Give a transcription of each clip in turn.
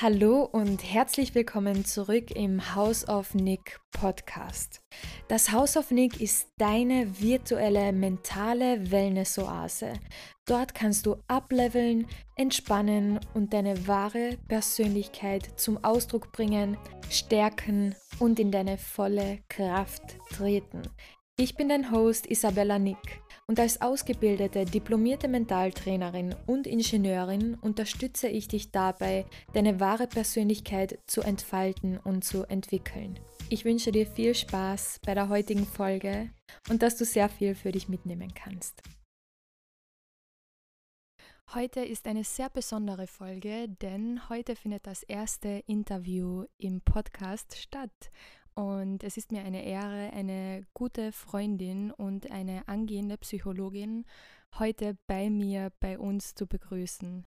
Hallo und herzlich willkommen zurück im House of Nick Podcast. Das House of Nick ist deine virtuelle mentale Wellness-Oase. Dort kannst du ableveln, entspannen und deine wahre Persönlichkeit zum Ausdruck bringen, stärken und in deine volle Kraft treten. Ich bin dein Host Isabella Nick und als ausgebildete diplomierte Mentaltrainerin und Ingenieurin unterstütze ich dich dabei, deine wahre Persönlichkeit zu entfalten und zu entwickeln. Ich wünsche dir viel Spaß bei der heutigen Folge und dass du sehr viel für dich mitnehmen kannst. Heute ist eine sehr besondere Folge, denn heute findet das erste Interview im Podcast statt. Und es ist mir eine Ehre, eine gute Freundin und eine angehende Psychologin heute bei mir, bei uns zu begrüßen.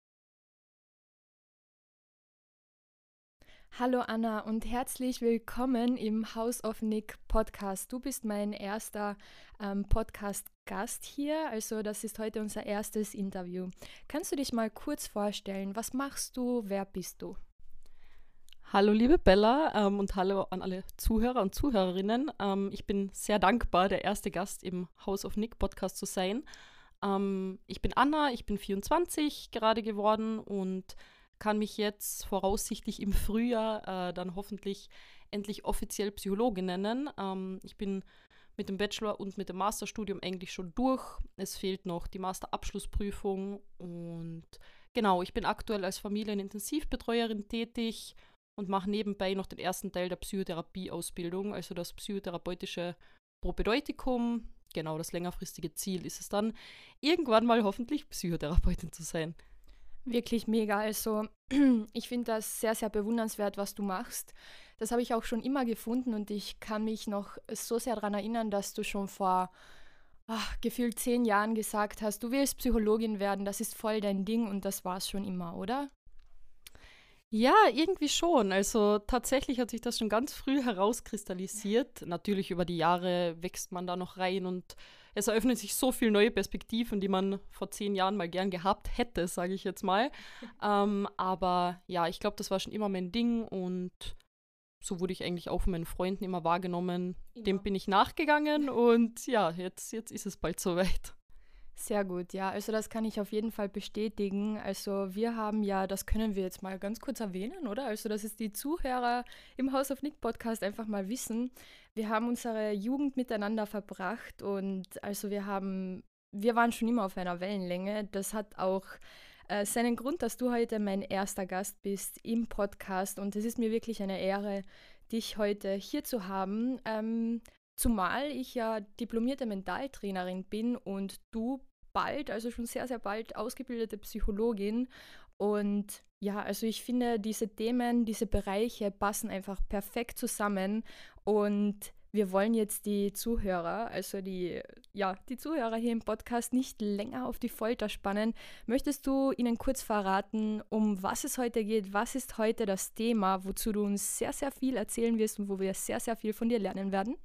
Hallo Anna und herzlich willkommen im House of Nick Podcast. Du bist mein erster ähm, Podcast-Gast hier, also das ist heute unser erstes Interview. Kannst du dich mal kurz vorstellen, was machst du, wer bist du? Hallo liebe Bella ähm, und hallo an alle Zuhörer und Zuhörerinnen. Ähm, ich bin sehr dankbar, der erste Gast im House of Nick Podcast zu sein. Ähm, ich bin Anna, ich bin 24 gerade geworden und kann mich jetzt voraussichtlich im Frühjahr äh, dann hoffentlich endlich offiziell Psychologin nennen. Ähm, ich bin mit dem Bachelor und mit dem Masterstudium eigentlich schon durch. Es fehlt noch die Masterabschlussprüfung und genau, ich bin aktuell als Familienintensivbetreuerin tätig und mache nebenbei noch den ersten Teil der Psychotherapieausbildung, also das psychotherapeutische Propedeutikum. Genau, das längerfristige Ziel ist es dann, irgendwann mal hoffentlich Psychotherapeutin zu sein. Wirklich mega. Also ich finde das sehr, sehr bewundernswert, was du machst. Das habe ich auch schon immer gefunden und ich kann mich noch so sehr daran erinnern, dass du schon vor ach, gefühlt zehn Jahren gesagt hast, du willst Psychologin werden, das ist voll dein Ding und das war es schon immer, oder? Ja, irgendwie schon. Also tatsächlich hat sich das schon ganz früh herauskristallisiert. Natürlich über die Jahre wächst man da noch rein und es eröffnen sich so viele neue Perspektiven, die man vor zehn Jahren mal gern gehabt hätte, sage ich jetzt mal. ähm, aber ja, ich glaube, das war schon immer mein Ding und so wurde ich eigentlich auch von meinen Freunden immer wahrgenommen. Immer. Dem bin ich nachgegangen und ja, jetzt, jetzt ist es bald soweit. Sehr gut, ja. Also das kann ich auf jeden Fall bestätigen. Also wir haben ja, das können wir jetzt mal ganz kurz erwähnen, oder? Also dass es die Zuhörer im House of Nick Podcast einfach mal wissen. Wir haben unsere Jugend miteinander verbracht und also wir haben, wir waren schon immer auf einer Wellenlänge. Das hat auch äh, seinen Grund, dass du heute mein erster Gast bist im Podcast und es ist mir wirklich eine Ehre, dich heute hier zu haben. Ähm, Zumal ich ja diplomierte Mentaltrainerin bin und du bald, also schon sehr, sehr bald ausgebildete Psychologin. Und ja, also ich finde, diese Themen, diese Bereiche passen einfach perfekt zusammen. Und wir wollen jetzt die Zuhörer, also die, ja, die Zuhörer hier im Podcast nicht länger auf die Folter spannen. Möchtest du ihnen kurz verraten, um was es heute geht? Was ist heute das Thema, wozu du uns sehr, sehr viel erzählen wirst und wo wir sehr, sehr viel von dir lernen werden?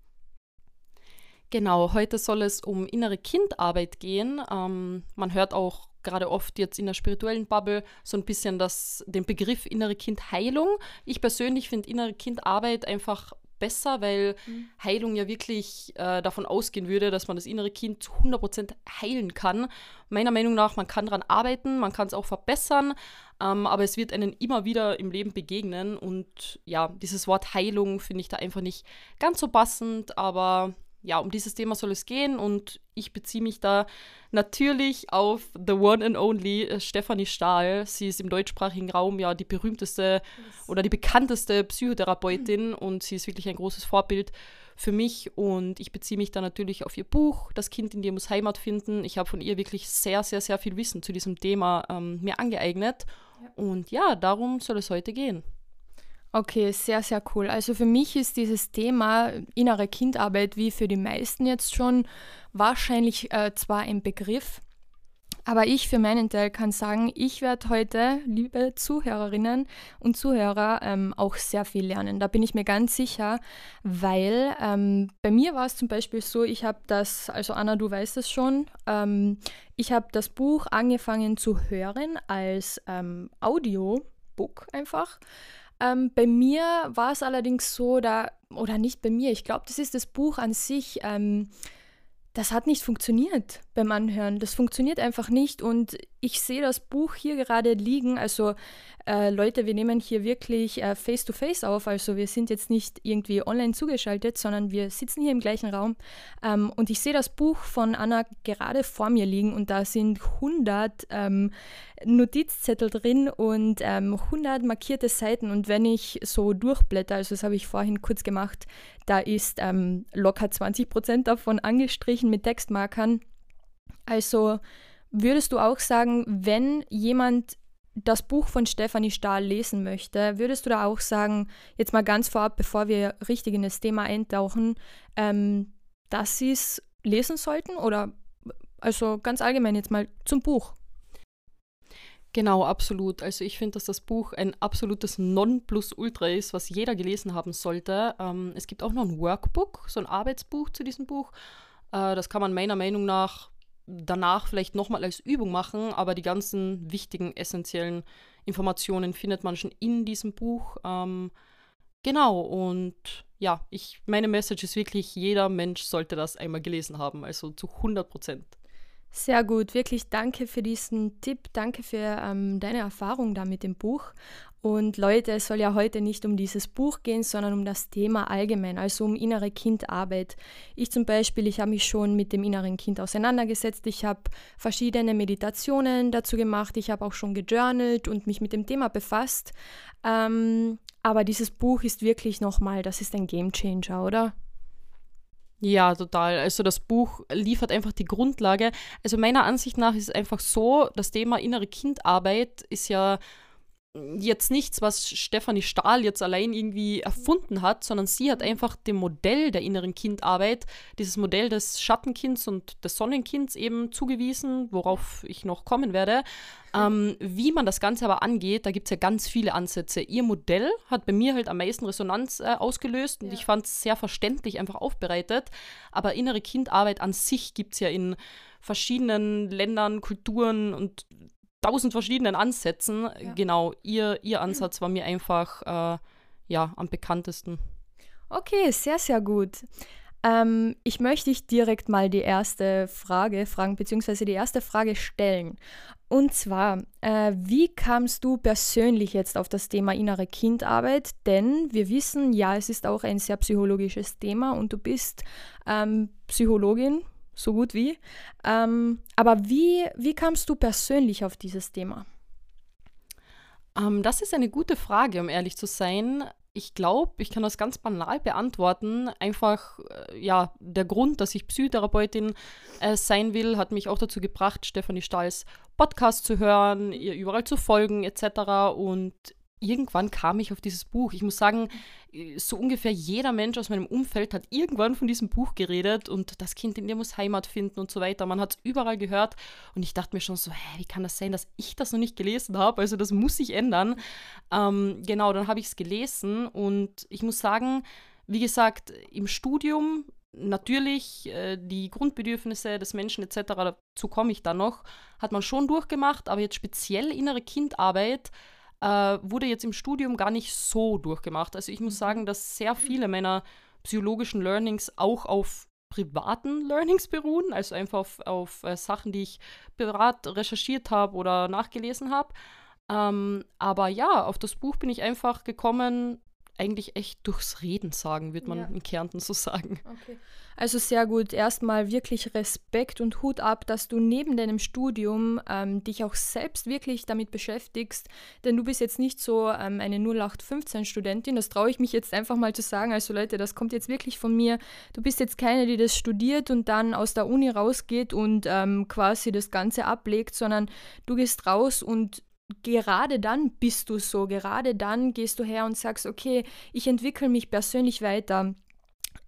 Genau, heute soll es um innere Kindarbeit gehen. Ähm, man hört auch gerade oft jetzt in der spirituellen Bubble so ein bisschen das, den Begriff innere Kindheilung. Ich persönlich finde innere Kindarbeit einfach besser, weil mhm. Heilung ja wirklich äh, davon ausgehen würde, dass man das innere Kind zu 100% heilen kann. Meiner Meinung nach, man kann daran arbeiten, man kann es auch verbessern, ähm, aber es wird einen immer wieder im Leben begegnen und ja, dieses Wort Heilung finde ich da einfach nicht ganz so passend, aber ja, um dieses Thema soll es gehen und ich beziehe mich da natürlich auf the one and only äh, Stefanie Stahl. Sie ist im deutschsprachigen Raum ja die berühmteste yes. oder die bekannteste Psychotherapeutin mhm. und sie ist wirklich ein großes Vorbild für mich und ich beziehe mich da natürlich auf ihr Buch, Das Kind in dir muss Heimat finden. Ich habe von ihr wirklich sehr, sehr, sehr viel Wissen zu diesem Thema ähm, mir angeeignet ja. und ja, darum soll es heute gehen. Okay, sehr, sehr cool. Also für mich ist dieses Thema innere Kindarbeit wie für die meisten jetzt schon wahrscheinlich äh, zwar ein Begriff, aber ich für meinen Teil kann sagen, ich werde heute, liebe Zuhörerinnen und Zuhörer, ähm, auch sehr viel lernen. Da bin ich mir ganz sicher, weil ähm, bei mir war es zum Beispiel so, ich habe das, also Anna, du weißt es schon, ähm, ich habe das Buch angefangen zu hören als ähm, Audio Book einfach. Ähm, bei mir war es allerdings so, da, oder nicht bei mir, ich glaube, das ist das Buch an sich. Ähm, das hat nicht funktioniert beim Anhören. Das funktioniert einfach nicht. Und ich sehe das Buch hier gerade liegen. Also äh, Leute, wir nehmen hier wirklich äh, face-to-face auf. Also wir sind jetzt nicht irgendwie online zugeschaltet, sondern wir sitzen hier im gleichen Raum. Ähm, und ich sehe das Buch von Anna gerade vor mir liegen und da sind 100 ähm, Notizzettel drin und ähm, 100 markierte Seiten. Und wenn ich so durchblätter, also das habe ich vorhin kurz gemacht, da ist ähm, locker 20 Prozent davon angestrichen mit Textmarkern. Also würdest du auch sagen, wenn jemand das Buch von Stefanie Stahl lesen möchte, würdest du da auch sagen, jetzt mal ganz vorab, bevor wir richtig in das Thema eintauchen, ähm, dass sie es lesen sollten? Oder also ganz allgemein jetzt mal zum Buch? Genau, absolut. Also ich finde, dass das Buch ein absolutes Nonplusultra ist, was jeder gelesen haben sollte. Ähm, es gibt auch noch ein Workbook, so ein Arbeitsbuch zu diesem Buch. Äh, das kann man meiner Meinung nach danach vielleicht nochmal als Übung machen, aber die ganzen wichtigen, essentiellen Informationen findet man schon in diesem Buch. Ähm, genau, und ja, ich, meine Message ist wirklich, jeder Mensch sollte das einmal gelesen haben, also zu 100 Prozent. Sehr gut, wirklich danke für diesen Tipp, danke für ähm, deine Erfahrung da mit dem Buch. Und Leute, es soll ja heute nicht um dieses Buch gehen, sondern um das Thema allgemein, also um innere Kindarbeit. Ich zum Beispiel, ich habe mich schon mit dem inneren Kind auseinandergesetzt. Ich habe verschiedene Meditationen dazu gemacht. Ich habe auch schon gejournalt und mich mit dem Thema befasst. Ähm, aber dieses Buch ist wirklich nochmal, das ist ein Game Changer, oder? Ja, total. Also das Buch liefert einfach die Grundlage. Also meiner Ansicht nach ist es einfach so, das Thema innere Kindarbeit ist ja jetzt nichts, was Stefanie Stahl jetzt allein irgendwie erfunden hat, sondern sie hat einfach dem Modell der inneren Kindarbeit, dieses Modell des Schattenkinds und des Sonnenkinds eben zugewiesen, worauf ich noch kommen werde. Ähm, wie man das Ganze aber angeht, da gibt es ja ganz viele Ansätze. Ihr Modell hat bei mir halt am meisten Resonanz äh, ausgelöst und ja. ich fand es sehr verständlich einfach aufbereitet. Aber innere Kindarbeit an sich gibt es ja in verschiedenen Ländern, Kulturen und tausend verschiedenen Ansätzen. Ja. Genau, ihr, ihr Ansatz war mir einfach äh, ja, am bekanntesten. Okay, sehr, sehr gut. Ähm, ich möchte dich direkt mal die erste Frage fragen, beziehungsweise die erste Frage stellen. Und zwar, äh, wie kamst du persönlich jetzt auf das Thema innere Kindarbeit? Denn wir wissen, ja, es ist auch ein sehr psychologisches Thema und du bist ähm, Psychologin, so gut wie. Ähm, aber wie, wie kamst du persönlich auf dieses Thema? Ähm, das ist eine gute Frage, um ehrlich zu sein. Ich glaube, ich kann das ganz banal beantworten. Einfach, äh, ja, der Grund, dass ich Psychotherapeutin äh, sein will, hat mich auch dazu gebracht, Stefanie Stahls Podcast zu hören, ihr überall zu folgen etc. Und irgendwann kam ich auf dieses Buch. Ich muss sagen, so ungefähr jeder Mensch aus meinem Umfeld hat irgendwann von diesem Buch geredet und das Kind in dir muss Heimat finden und so weiter. Man hat es überall gehört und ich dachte mir schon so, hä, wie kann das sein, dass ich das noch nicht gelesen habe? Also das muss sich ändern. Ähm, genau, dann habe ich es gelesen und ich muss sagen, wie gesagt, im Studium natürlich äh, die Grundbedürfnisse des Menschen etc., dazu komme ich dann noch, hat man schon durchgemacht, aber jetzt speziell innere Kindarbeit äh, wurde jetzt im Studium gar nicht so durchgemacht. Also ich muss mhm. sagen, dass sehr viele meiner psychologischen Learnings auch auf privaten Learnings beruhen, also einfach auf, auf äh, Sachen, die ich privat recherchiert habe oder nachgelesen habe. Ähm, aber ja, auf das Buch bin ich einfach gekommen, eigentlich echt durchs Reden sagen, würde man ja. in Kärnten so sagen. Okay. Also sehr gut. Erstmal wirklich Respekt und Hut ab, dass du neben deinem Studium ähm, dich auch selbst wirklich damit beschäftigst. Denn du bist jetzt nicht so ähm, eine 0815-Studentin, das traue ich mich jetzt einfach mal zu sagen. Also Leute, das kommt jetzt wirklich von mir. Du bist jetzt keine, die das studiert und dann aus der Uni rausgeht und ähm, quasi das Ganze ablegt, sondern du gehst raus und gerade dann bist du so, gerade dann gehst du her und sagst, okay, ich entwickle mich persönlich weiter.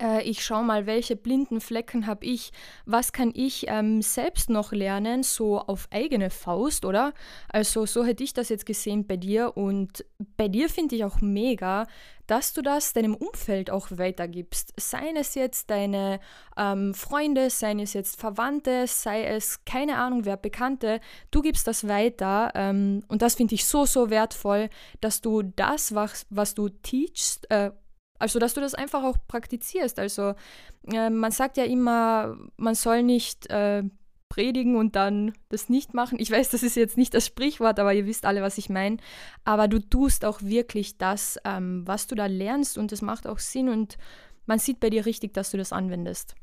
Äh, ich schaue mal, welche blinden Flecken habe ich, was kann ich ähm, selbst noch lernen, so auf eigene Faust, oder? Also so hätte ich das jetzt gesehen bei dir und bei dir finde ich auch mega, dass du das deinem Umfeld auch weitergibst. Seien es jetzt deine ähm, Freunde, seien es jetzt Verwandte, sei es keine Ahnung wer, Bekannte, du gibst das weiter ähm, und das finde ich so, so wertvoll, dass du das, was, was du teachst, äh, also, dass du das einfach auch praktizierst. Also, äh, man sagt ja immer, man soll nicht äh, predigen und dann das nicht machen. Ich weiß, das ist jetzt nicht das Sprichwort, aber ihr wisst alle, was ich meine. Aber du tust auch wirklich das, ähm, was du da lernst und das macht auch Sinn und man sieht bei dir richtig, dass du das anwendest.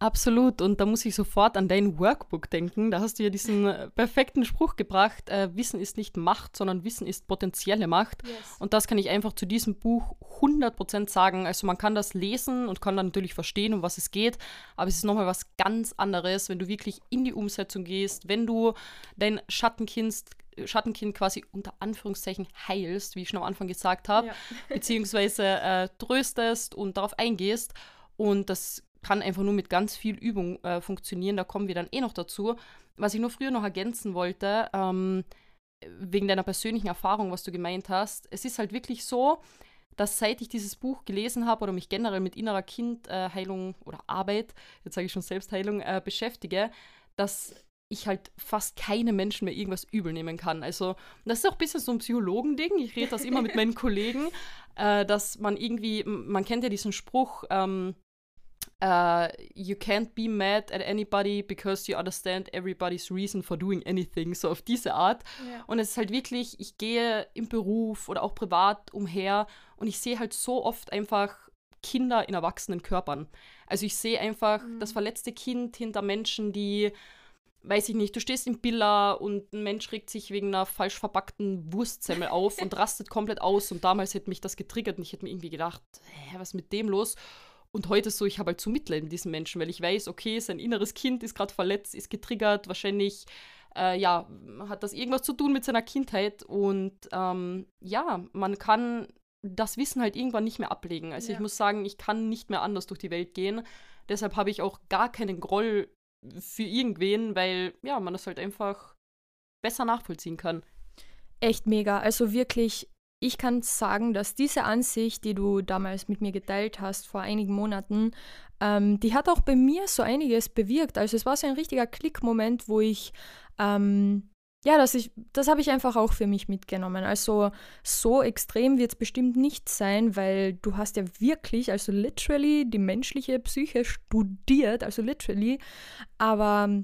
Absolut. Und da muss ich sofort an dein Workbook denken. Da hast du ja diesen äh, perfekten Spruch gebracht, äh, Wissen ist nicht Macht, sondern Wissen ist potenzielle Macht. Yes. Und das kann ich einfach zu diesem Buch 100% sagen. Also man kann das lesen und kann dann natürlich verstehen, um was es geht. Aber es ist nochmal was ganz anderes, wenn du wirklich in die Umsetzung gehst, wenn du dein Schattenkind Schattenkind quasi unter Anführungszeichen heilst, wie ich schon am Anfang gesagt habe, ja. beziehungsweise äh, tröstest und darauf eingehst. Und das kann einfach nur mit ganz viel Übung äh, funktionieren. Da kommen wir dann eh noch dazu. Was ich nur früher noch ergänzen wollte, ähm, wegen deiner persönlichen Erfahrung, was du gemeint hast, es ist halt wirklich so, dass seit ich dieses Buch gelesen habe oder mich generell mit innerer Kindheilung äh, oder Arbeit, jetzt sage ich schon Selbstheilung, äh, beschäftige, dass ich halt fast keine Menschen mehr irgendwas übel nehmen kann. Also, das ist auch ein bisschen so ein Psychologending. Ich rede das immer mit meinen Kollegen, äh, dass man irgendwie, man kennt ja diesen Spruch, ähm, uh, you can't be mad at anybody because you understand everybody's reason for doing anything. So auf diese Art. Ja. Und es ist halt wirklich, ich gehe im Beruf oder auch privat umher und ich sehe halt so oft einfach Kinder in erwachsenen Körpern. Also ich sehe einfach mhm. das verletzte Kind hinter Menschen, die weiß ich nicht, du stehst im Billa und ein Mensch regt sich wegen einer falsch verpackten Wurstsemmel auf und rastet komplett aus. Und damals hätte mich das getriggert und ich hätte mir irgendwie gedacht, hä, was ist mit dem los? Und heute ist so, ich habe halt zu Mitleid mit diesem Menschen, weil ich weiß, okay, sein inneres Kind ist gerade verletzt, ist getriggert, wahrscheinlich, äh, ja, hat das irgendwas zu tun mit seiner Kindheit. Und ähm, ja, man kann das Wissen halt irgendwann nicht mehr ablegen. Also ja. ich muss sagen, ich kann nicht mehr anders durch die Welt gehen. Deshalb habe ich auch gar keinen Groll für irgendwen, weil ja, man das halt einfach besser nachvollziehen kann. Echt mega. Also wirklich ich kann sagen, dass diese Ansicht, die du damals mit mir geteilt hast vor einigen Monaten, ähm, die hat auch bei mir so einiges bewirkt. Also es war so ein richtiger Klickmoment, wo ich ähm, ja, das, ich, das habe ich einfach auch für mich mitgenommen. Also so extrem wird es bestimmt nicht sein, weil du hast ja wirklich, also literally die menschliche Psyche studiert, also literally. Aber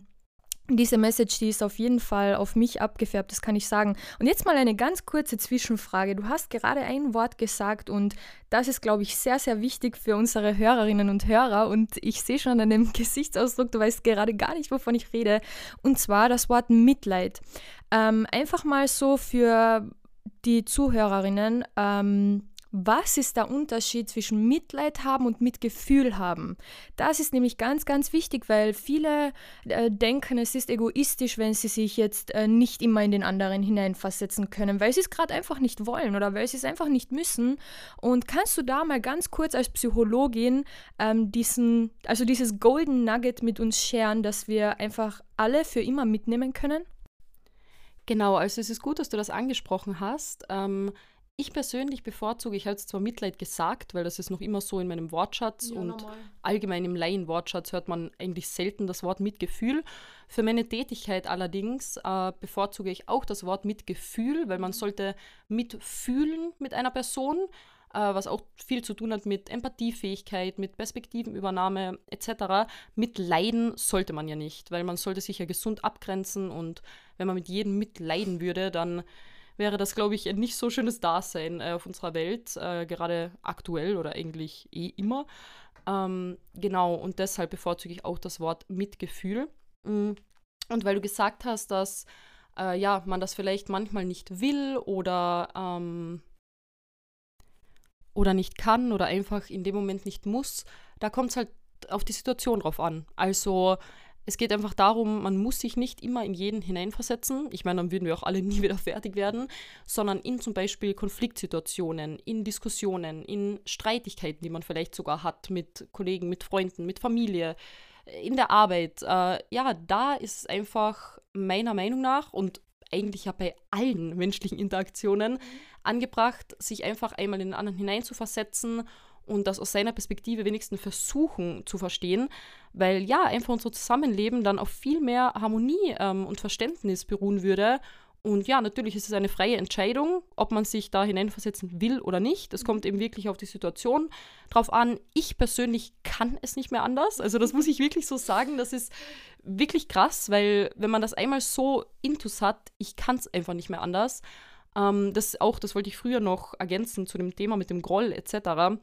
diese Message, die ist auf jeden Fall auf mich abgefärbt, das kann ich sagen. Und jetzt mal eine ganz kurze Zwischenfrage. Du hast gerade ein Wort gesagt und das ist, glaube ich, sehr, sehr wichtig für unsere Hörerinnen und Hörer. Und ich sehe schon an deinem Gesichtsausdruck, du weißt gerade gar nicht, wovon ich rede. Und zwar das Wort Mitleid. Ähm, einfach mal so für die Zuhörerinnen. Ähm, was ist der Unterschied zwischen Mitleid haben und Mitgefühl haben? Das ist nämlich ganz, ganz wichtig, weil viele äh, denken, es ist egoistisch, wenn sie sich jetzt äh, nicht immer in den anderen hineinversetzen können, weil sie es gerade einfach nicht wollen oder weil sie es einfach nicht müssen. Und kannst du da mal ganz kurz als Psychologin ähm, diesen, also dieses Golden Nugget mit uns scheren, dass wir einfach alle für immer mitnehmen können? Genau, also es ist gut, dass du das angesprochen hast. Ähm, ich persönlich bevorzuge, ich habe jetzt zwar Mitleid gesagt, weil das ist noch immer so in meinem Wortschatz ja, und normal. allgemein im Laienwortschatz hört man eigentlich selten das Wort Mitgefühl. Für meine Tätigkeit allerdings äh, bevorzuge ich auch das Wort Mitgefühl, weil man mhm. sollte mitfühlen mit einer Person, äh, was auch viel zu tun hat mit Empathiefähigkeit, mit Perspektivenübernahme etc. Mit Leiden sollte man ja nicht, weil man sollte sich ja gesund abgrenzen und wenn man mit jedem mitleiden würde, dann wäre das, glaube ich, ein nicht so schönes Dasein äh, auf unserer Welt, äh, gerade aktuell oder eigentlich eh immer. Ähm, genau, und deshalb bevorzuge ich auch das Wort Mitgefühl. Mm. Und weil du gesagt hast, dass äh, ja, man das vielleicht manchmal nicht will oder, ähm, oder nicht kann oder einfach in dem Moment nicht muss, da kommt es halt auf die Situation drauf an. Also es geht einfach darum, man muss sich nicht immer in jeden hineinversetzen. Ich meine, dann würden wir auch alle nie wieder fertig werden, sondern in zum Beispiel Konfliktsituationen, in Diskussionen, in Streitigkeiten, die man vielleicht sogar hat mit Kollegen, mit Freunden, mit Familie, in der Arbeit. Äh, ja, da ist es einfach meiner Meinung nach und eigentlich ja bei allen menschlichen Interaktionen angebracht, sich einfach einmal in den anderen hineinzuversetzen und das aus seiner Perspektive wenigstens versuchen zu verstehen, weil ja, einfach unser Zusammenleben dann auf viel mehr Harmonie ähm, und Verständnis beruhen würde. Und ja, natürlich ist es eine freie Entscheidung, ob man sich da hineinversetzen will oder nicht. Es kommt eben wirklich auf die Situation drauf an. Ich persönlich kann es nicht mehr anders. Also das muss ich wirklich so sagen. Das ist wirklich krass, weil wenn man das einmal so intus hat, ich kann es einfach nicht mehr anders. Ähm, das auch, das wollte ich früher noch ergänzen zu dem Thema mit dem Groll etc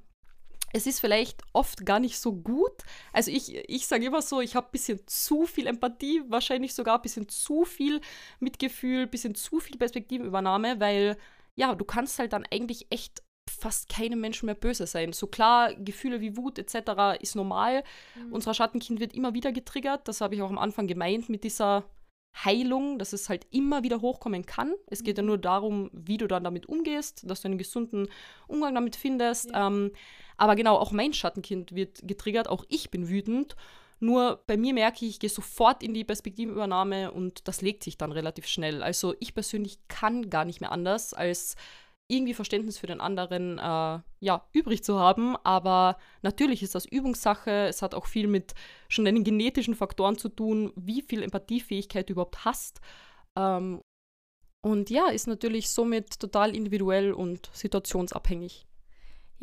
es ist vielleicht oft gar nicht so gut. Also ich, ich sage immer so, ich habe ein bisschen zu viel Empathie, wahrscheinlich sogar ein bisschen zu viel Mitgefühl, ein bisschen zu viel Perspektivenübernahme, weil ja, du kannst halt dann eigentlich echt fast keinem Menschen mehr böse sein. So klar, Gefühle wie Wut etc. ist normal. Mhm. Unser Schattenkind wird immer wieder getriggert. Das habe ich auch am Anfang gemeint mit dieser Heilung, dass es halt immer wieder hochkommen kann. Es geht ja mhm. nur darum, wie du dann damit umgehst, dass du einen gesunden Umgang damit findest. Ja. Ähm, aber genau, auch mein Schattenkind wird getriggert, auch ich bin wütend. Nur bei mir merke ich, ich gehe sofort in die Perspektivenübernahme und das legt sich dann relativ schnell. Also ich persönlich kann gar nicht mehr anders, als irgendwie Verständnis für den anderen äh, ja, übrig zu haben. Aber natürlich ist das Übungssache. Es hat auch viel mit schon deinen genetischen Faktoren zu tun, wie viel Empathiefähigkeit du überhaupt hast. Ähm, und ja, ist natürlich somit total individuell und situationsabhängig.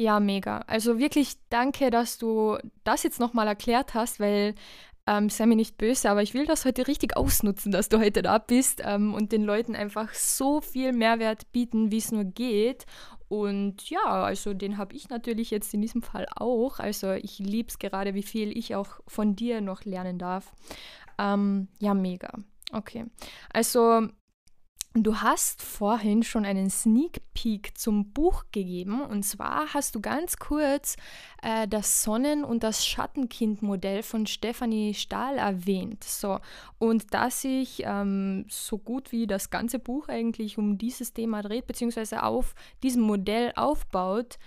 Ja, mega. Also wirklich danke, dass du das jetzt nochmal erklärt hast, weil ähm, sei mir nicht böse, aber ich will das heute richtig ausnutzen, dass du heute da bist ähm, und den Leuten einfach so viel Mehrwert bieten, wie es nur geht. Und ja, also den habe ich natürlich jetzt in diesem Fall auch. Also ich liebe es gerade, wie viel ich auch von dir noch lernen darf. Ähm, ja, mega. Okay. Also Du hast vorhin schon einen Sneak Peek zum Buch gegeben und zwar hast du ganz kurz äh, das Sonnen- und das Schattenkind-Modell von Stefanie Stahl erwähnt. So, und dass sich ähm, so gut wie das ganze Buch eigentlich um dieses Thema dreht, beziehungsweise auf diesem Modell aufbaut,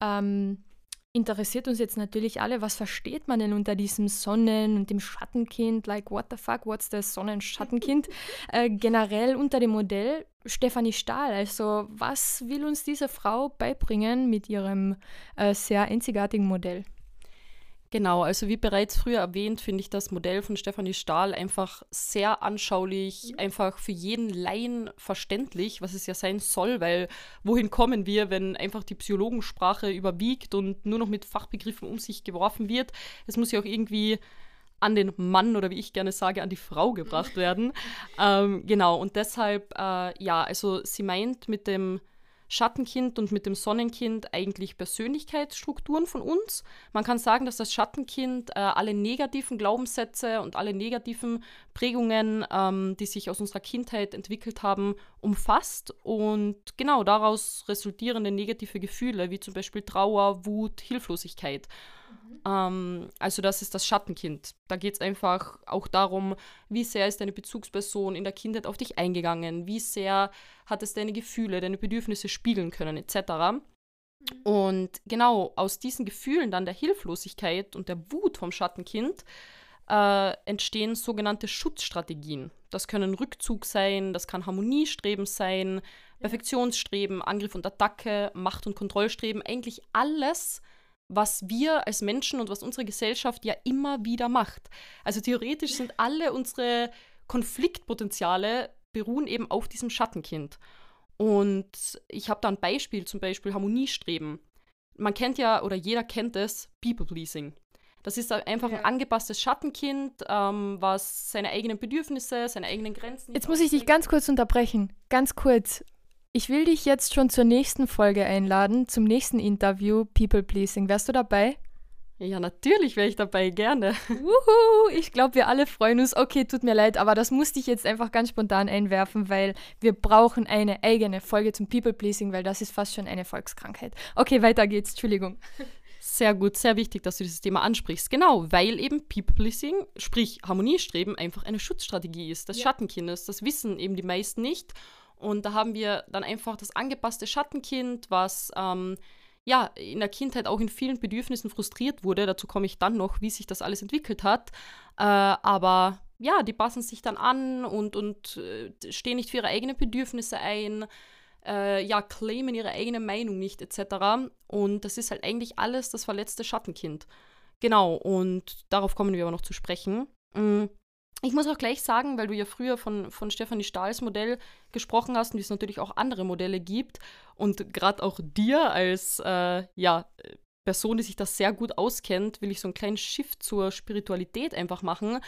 ähm, interessiert uns jetzt natürlich alle, was versteht man denn unter diesem Sonnen- und dem Schattenkind? Like, what the fuck, what's the Sonnen-Schattenkind? äh, generell unter dem Modell Stefanie Stahl. Also, was will uns diese Frau beibringen mit ihrem äh, sehr einzigartigen Modell? Genau, also wie bereits früher erwähnt, finde ich das Modell von Stefanie Stahl einfach sehr anschaulich, mhm. einfach für jeden Laien verständlich, was es ja sein soll, weil wohin kommen wir, wenn einfach die Psychologensprache überwiegt und nur noch mit Fachbegriffen um sich geworfen wird? Es muss ja auch irgendwie an den Mann oder wie ich gerne sage, an die Frau gebracht werden. ähm, genau, und deshalb, äh, ja, also sie meint mit dem Schattenkind und mit dem Sonnenkind eigentlich Persönlichkeitsstrukturen von uns. Man kann sagen, dass das Schattenkind äh, alle negativen Glaubenssätze und alle negativen Prägungen, ähm, die sich aus unserer Kindheit entwickelt haben, umfasst und genau daraus resultierende negative Gefühle, wie zum Beispiel Trauer, Wut, Hilflosigkeit. Ähm, also das ist das Schattenkind. Da geht es einfach auch darum, wie sehr ist deine Bezugsperson in der Kindheit auf dich eingegangen, wie sehr hat es deine Gefühle, deine Bedürfnisse spiegeln können, etc. Mhm. Und genau aus diesen Gefühlen dann der Hilflosigkeit und der Wut vom Schattenkind äh, entstehen sogenannte Schutzstrategien. Das können Rückzug sein, das kann Harmoniestreben sein, Perfektionsstreben, Angriff und Attacke, Macht- und Kontrollstreben, eigentlich alles, was wir als Menschen und was unsere Gesellschaft ja immer wieder macht. Also theoretisch sind alle unsere Konfliktpotenziale beruhen eben auf diesem Schattenkind. Und ich habe da ein Beispiel, zum Beispiel Harmoniestreben. Man kennt ja, oder jeder kennt es, People-Pleasing. Das ist einfach ja. ein angepasstes Schattenkind, ähm, was seine eigenen Bedürfnisse, seine eigenen Grenzen. Jetzt muss ich dich ganz kurz unterbrechen. Ganz kurz. Ich will dich jetzt schon zur nächsten Folge einladen, zum nächsten Interview People Pleasing. Wärst du dabei? Ja, natürlich wäre ich dabei, gerne. Wuhu, ich glaube, wir alle freuen uns. Okay, tut mir leid, aber das musste ich jetzt einfach ganz spontan einwerfen, weil wir brauchen eine eigene Folge zum People Pleasing, weil das ist fast schon eine Volkskrankheit. Okay, weiter geht's. Entschuldigung. Sehr gut, sehr wichtig, dass du dieses Thema ansprichst. Genau, weil eben People-Pleasing, sprich Harmoniestreben, einfach eine Schutzstrategie ist des ja. Schattenkindes. Das wissen eben die meisten nicht. Und da haben wir dann einfach das angepasste Schattenkind, was ähm, ja in der Kindheit auch in vielen Bedürfnissen frustriert wurde. Dazu komme ich dann noch, wie sich das alles entwickelt hat. Äh, aber ja, die passen sich dann an und, und äh, stehen nicht für ihre eigenen Bedürfnisse ein äh, ja, claimen ihre eigene Meinung nicht, etc. Und das ist halt eigentlich alles das verletzte Schattenkind. Genau, und darauf kommen wir aber noch zu sprechen. Mm, ich muss auch gleich sagen, weil du ja früher von, von Stefanie Stahls Modell gesprochen hast und es natürlich auch andere Modelle gibt und gerade auch dir als äh, ja, Person, die sich das sehr gut auskennt, will ich so einen kleinen Shift zur Spiritualität einfach machen,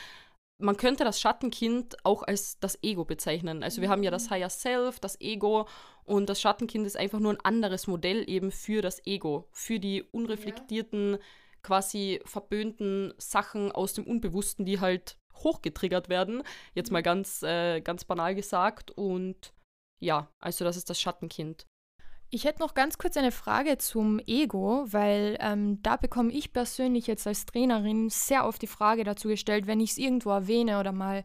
man könnte das Schattenkind auch als das Ego bezeichnen. Also wir haben ja das mhm. Higher Self, das Ego und das Schattenkind ist einfach nur ein anderes Modell eben für das Ego, für die unreflektierten, quasi verböhnten Sachen aus dem Unbewussten, die halt hochgetriggert werden. Jetzt mal mhm. ganz, äh, ganz banal gesagt. Und ja, also das ist das Schattenkind. Ich hätte noch ganz kurz eine Frage zum Ego, weil ähm, da bekomme ich persönlich jetzt als Trainerin sehr oft die Frage dazu gestellt, wenn ich es irgendwo erwähne oder mal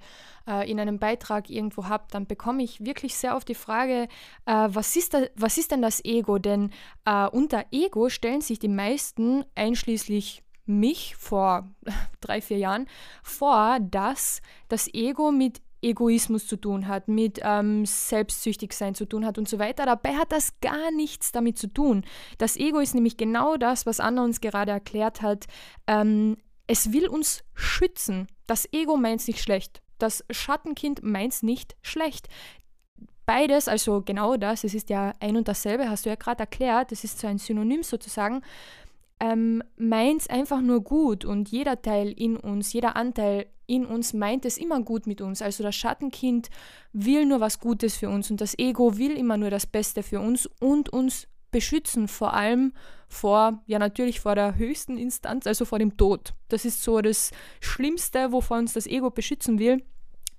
äh, in einem Beitrag irgendwo habe, dann bekomme ich wirklich sehr oft die Frage, äh, was, ist da, was ist denn das Ego? Denn äh, unter Ego stellen sich die meisten, einschließlich mich vor drei, vier Jahren, vor, dass das Ego mit Egoismus zu tun hat, mit ähm, Selbstsüchtigsein zu tun hat und so weiter. Dabei hat das gar nichts damit zu tun. Das Ego ist nämlich genau das, was Anna uns gerade erklärt hat. Ähm, es will uns schützen. Das Ego meint es nicht schlecht. Das Schattenkind meint es nicht schlecht. Beides, also genau das, es ist ja ein und dasselbe, hast du ja gerade erklärt, es ist so ein Synonym sozusagen ähm, meint es einfach nur gut und jeder Teil in uns, jeder Anteil in uns meint es immer gut mit uns. Also das Schattenkind will nur was Gutes für uns und das Ego will immer nur das Beste für uns und uns beschützen, vor allem vor, ja natürlich vor der höchsten Instanz, also vor dem Tod. Das ist so das Schlimmste, wovor uns das Ego beschützen will.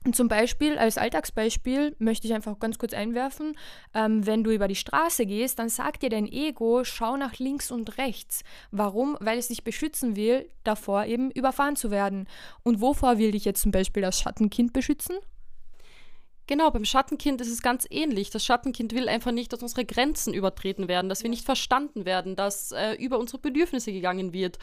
Und zum Beispiel, als Alltagsbeispiel, möchte ich einfach ganz kurz einwerfen, ähm, wenn du über die Straße gehst, dann sagt dir dein Ego, schau nach links und rechts. Warum? Weil es dich beschützen will, davor eben überfahren zu werden. Und wovor will dich jetzt zum Beispiel das Schattenkind beschützen? Genau, beim Schattenkind ist es ganz ähnlich. Das Schattenkind will einfach nicht, dass unsere Grenzen übertreten werden, dass wir nicht verstanden werden, dass äh, über unsere Bedürfnisse gegangen wird.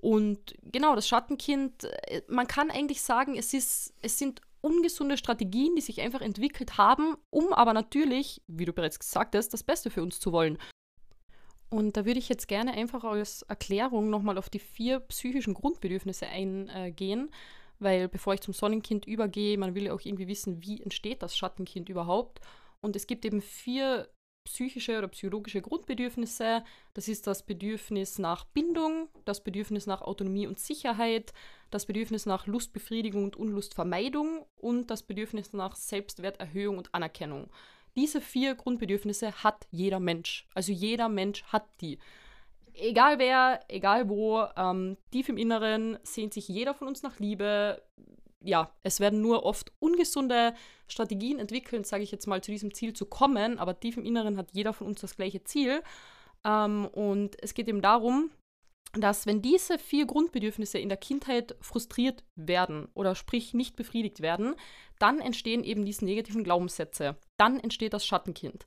Und genau, das Schattenkind, äh, man kann eigentlich sagen, es, ist, es sind ungesunde Strategien, die sich einfach entwickelt haben, um aber natürlich, wie du bereits gesagt hast, das Beste für uns zu wollen. Und da würde ich jetzt gerne einfach als Erklärung nochmal auf die vier psychischen Grundbedürfnisse eingehen, weil bevor ich zum Sonnenkind übergehe, man will ja auch irgendwie wissen, wie entsteht das Schattenkind überhaupt. Und es gibt eben vier psychische oder psychologische Grundbedürfnisse. Das ist das Bedürfnis nach Bindung, das Bedürfnis nach Autonomie und Sicherheit, das Bedürfnis nach Lustbefriedigung und Unlustvermeidung und das Bedürfnis nach Selbstwerterhöhung und Anerkennung. Diese vier Grundbedürfnisse hat jeder Mensch. Also jeder Mensch hat die. Egal wer, egal wo, ähm, tief im Inneren sehnt sich jeder von uns nach Liebe. Ja, es werden nur oft ungesunde Strategien entwickelt, sage ich jetzt mal, zu diesem Ziel zu kommen, aber tief im Inneren hat jeder von uns das gleiche Ziel. Ähm, und es geht eben darum, dass wenn diese vier Grundbedürfnisse in der Kindheit frustriert werden oder sprich nicht befriedigt werden, dann entstehen eben diese negativen Glaubenssätze. Dann entsteht das Schattenkind.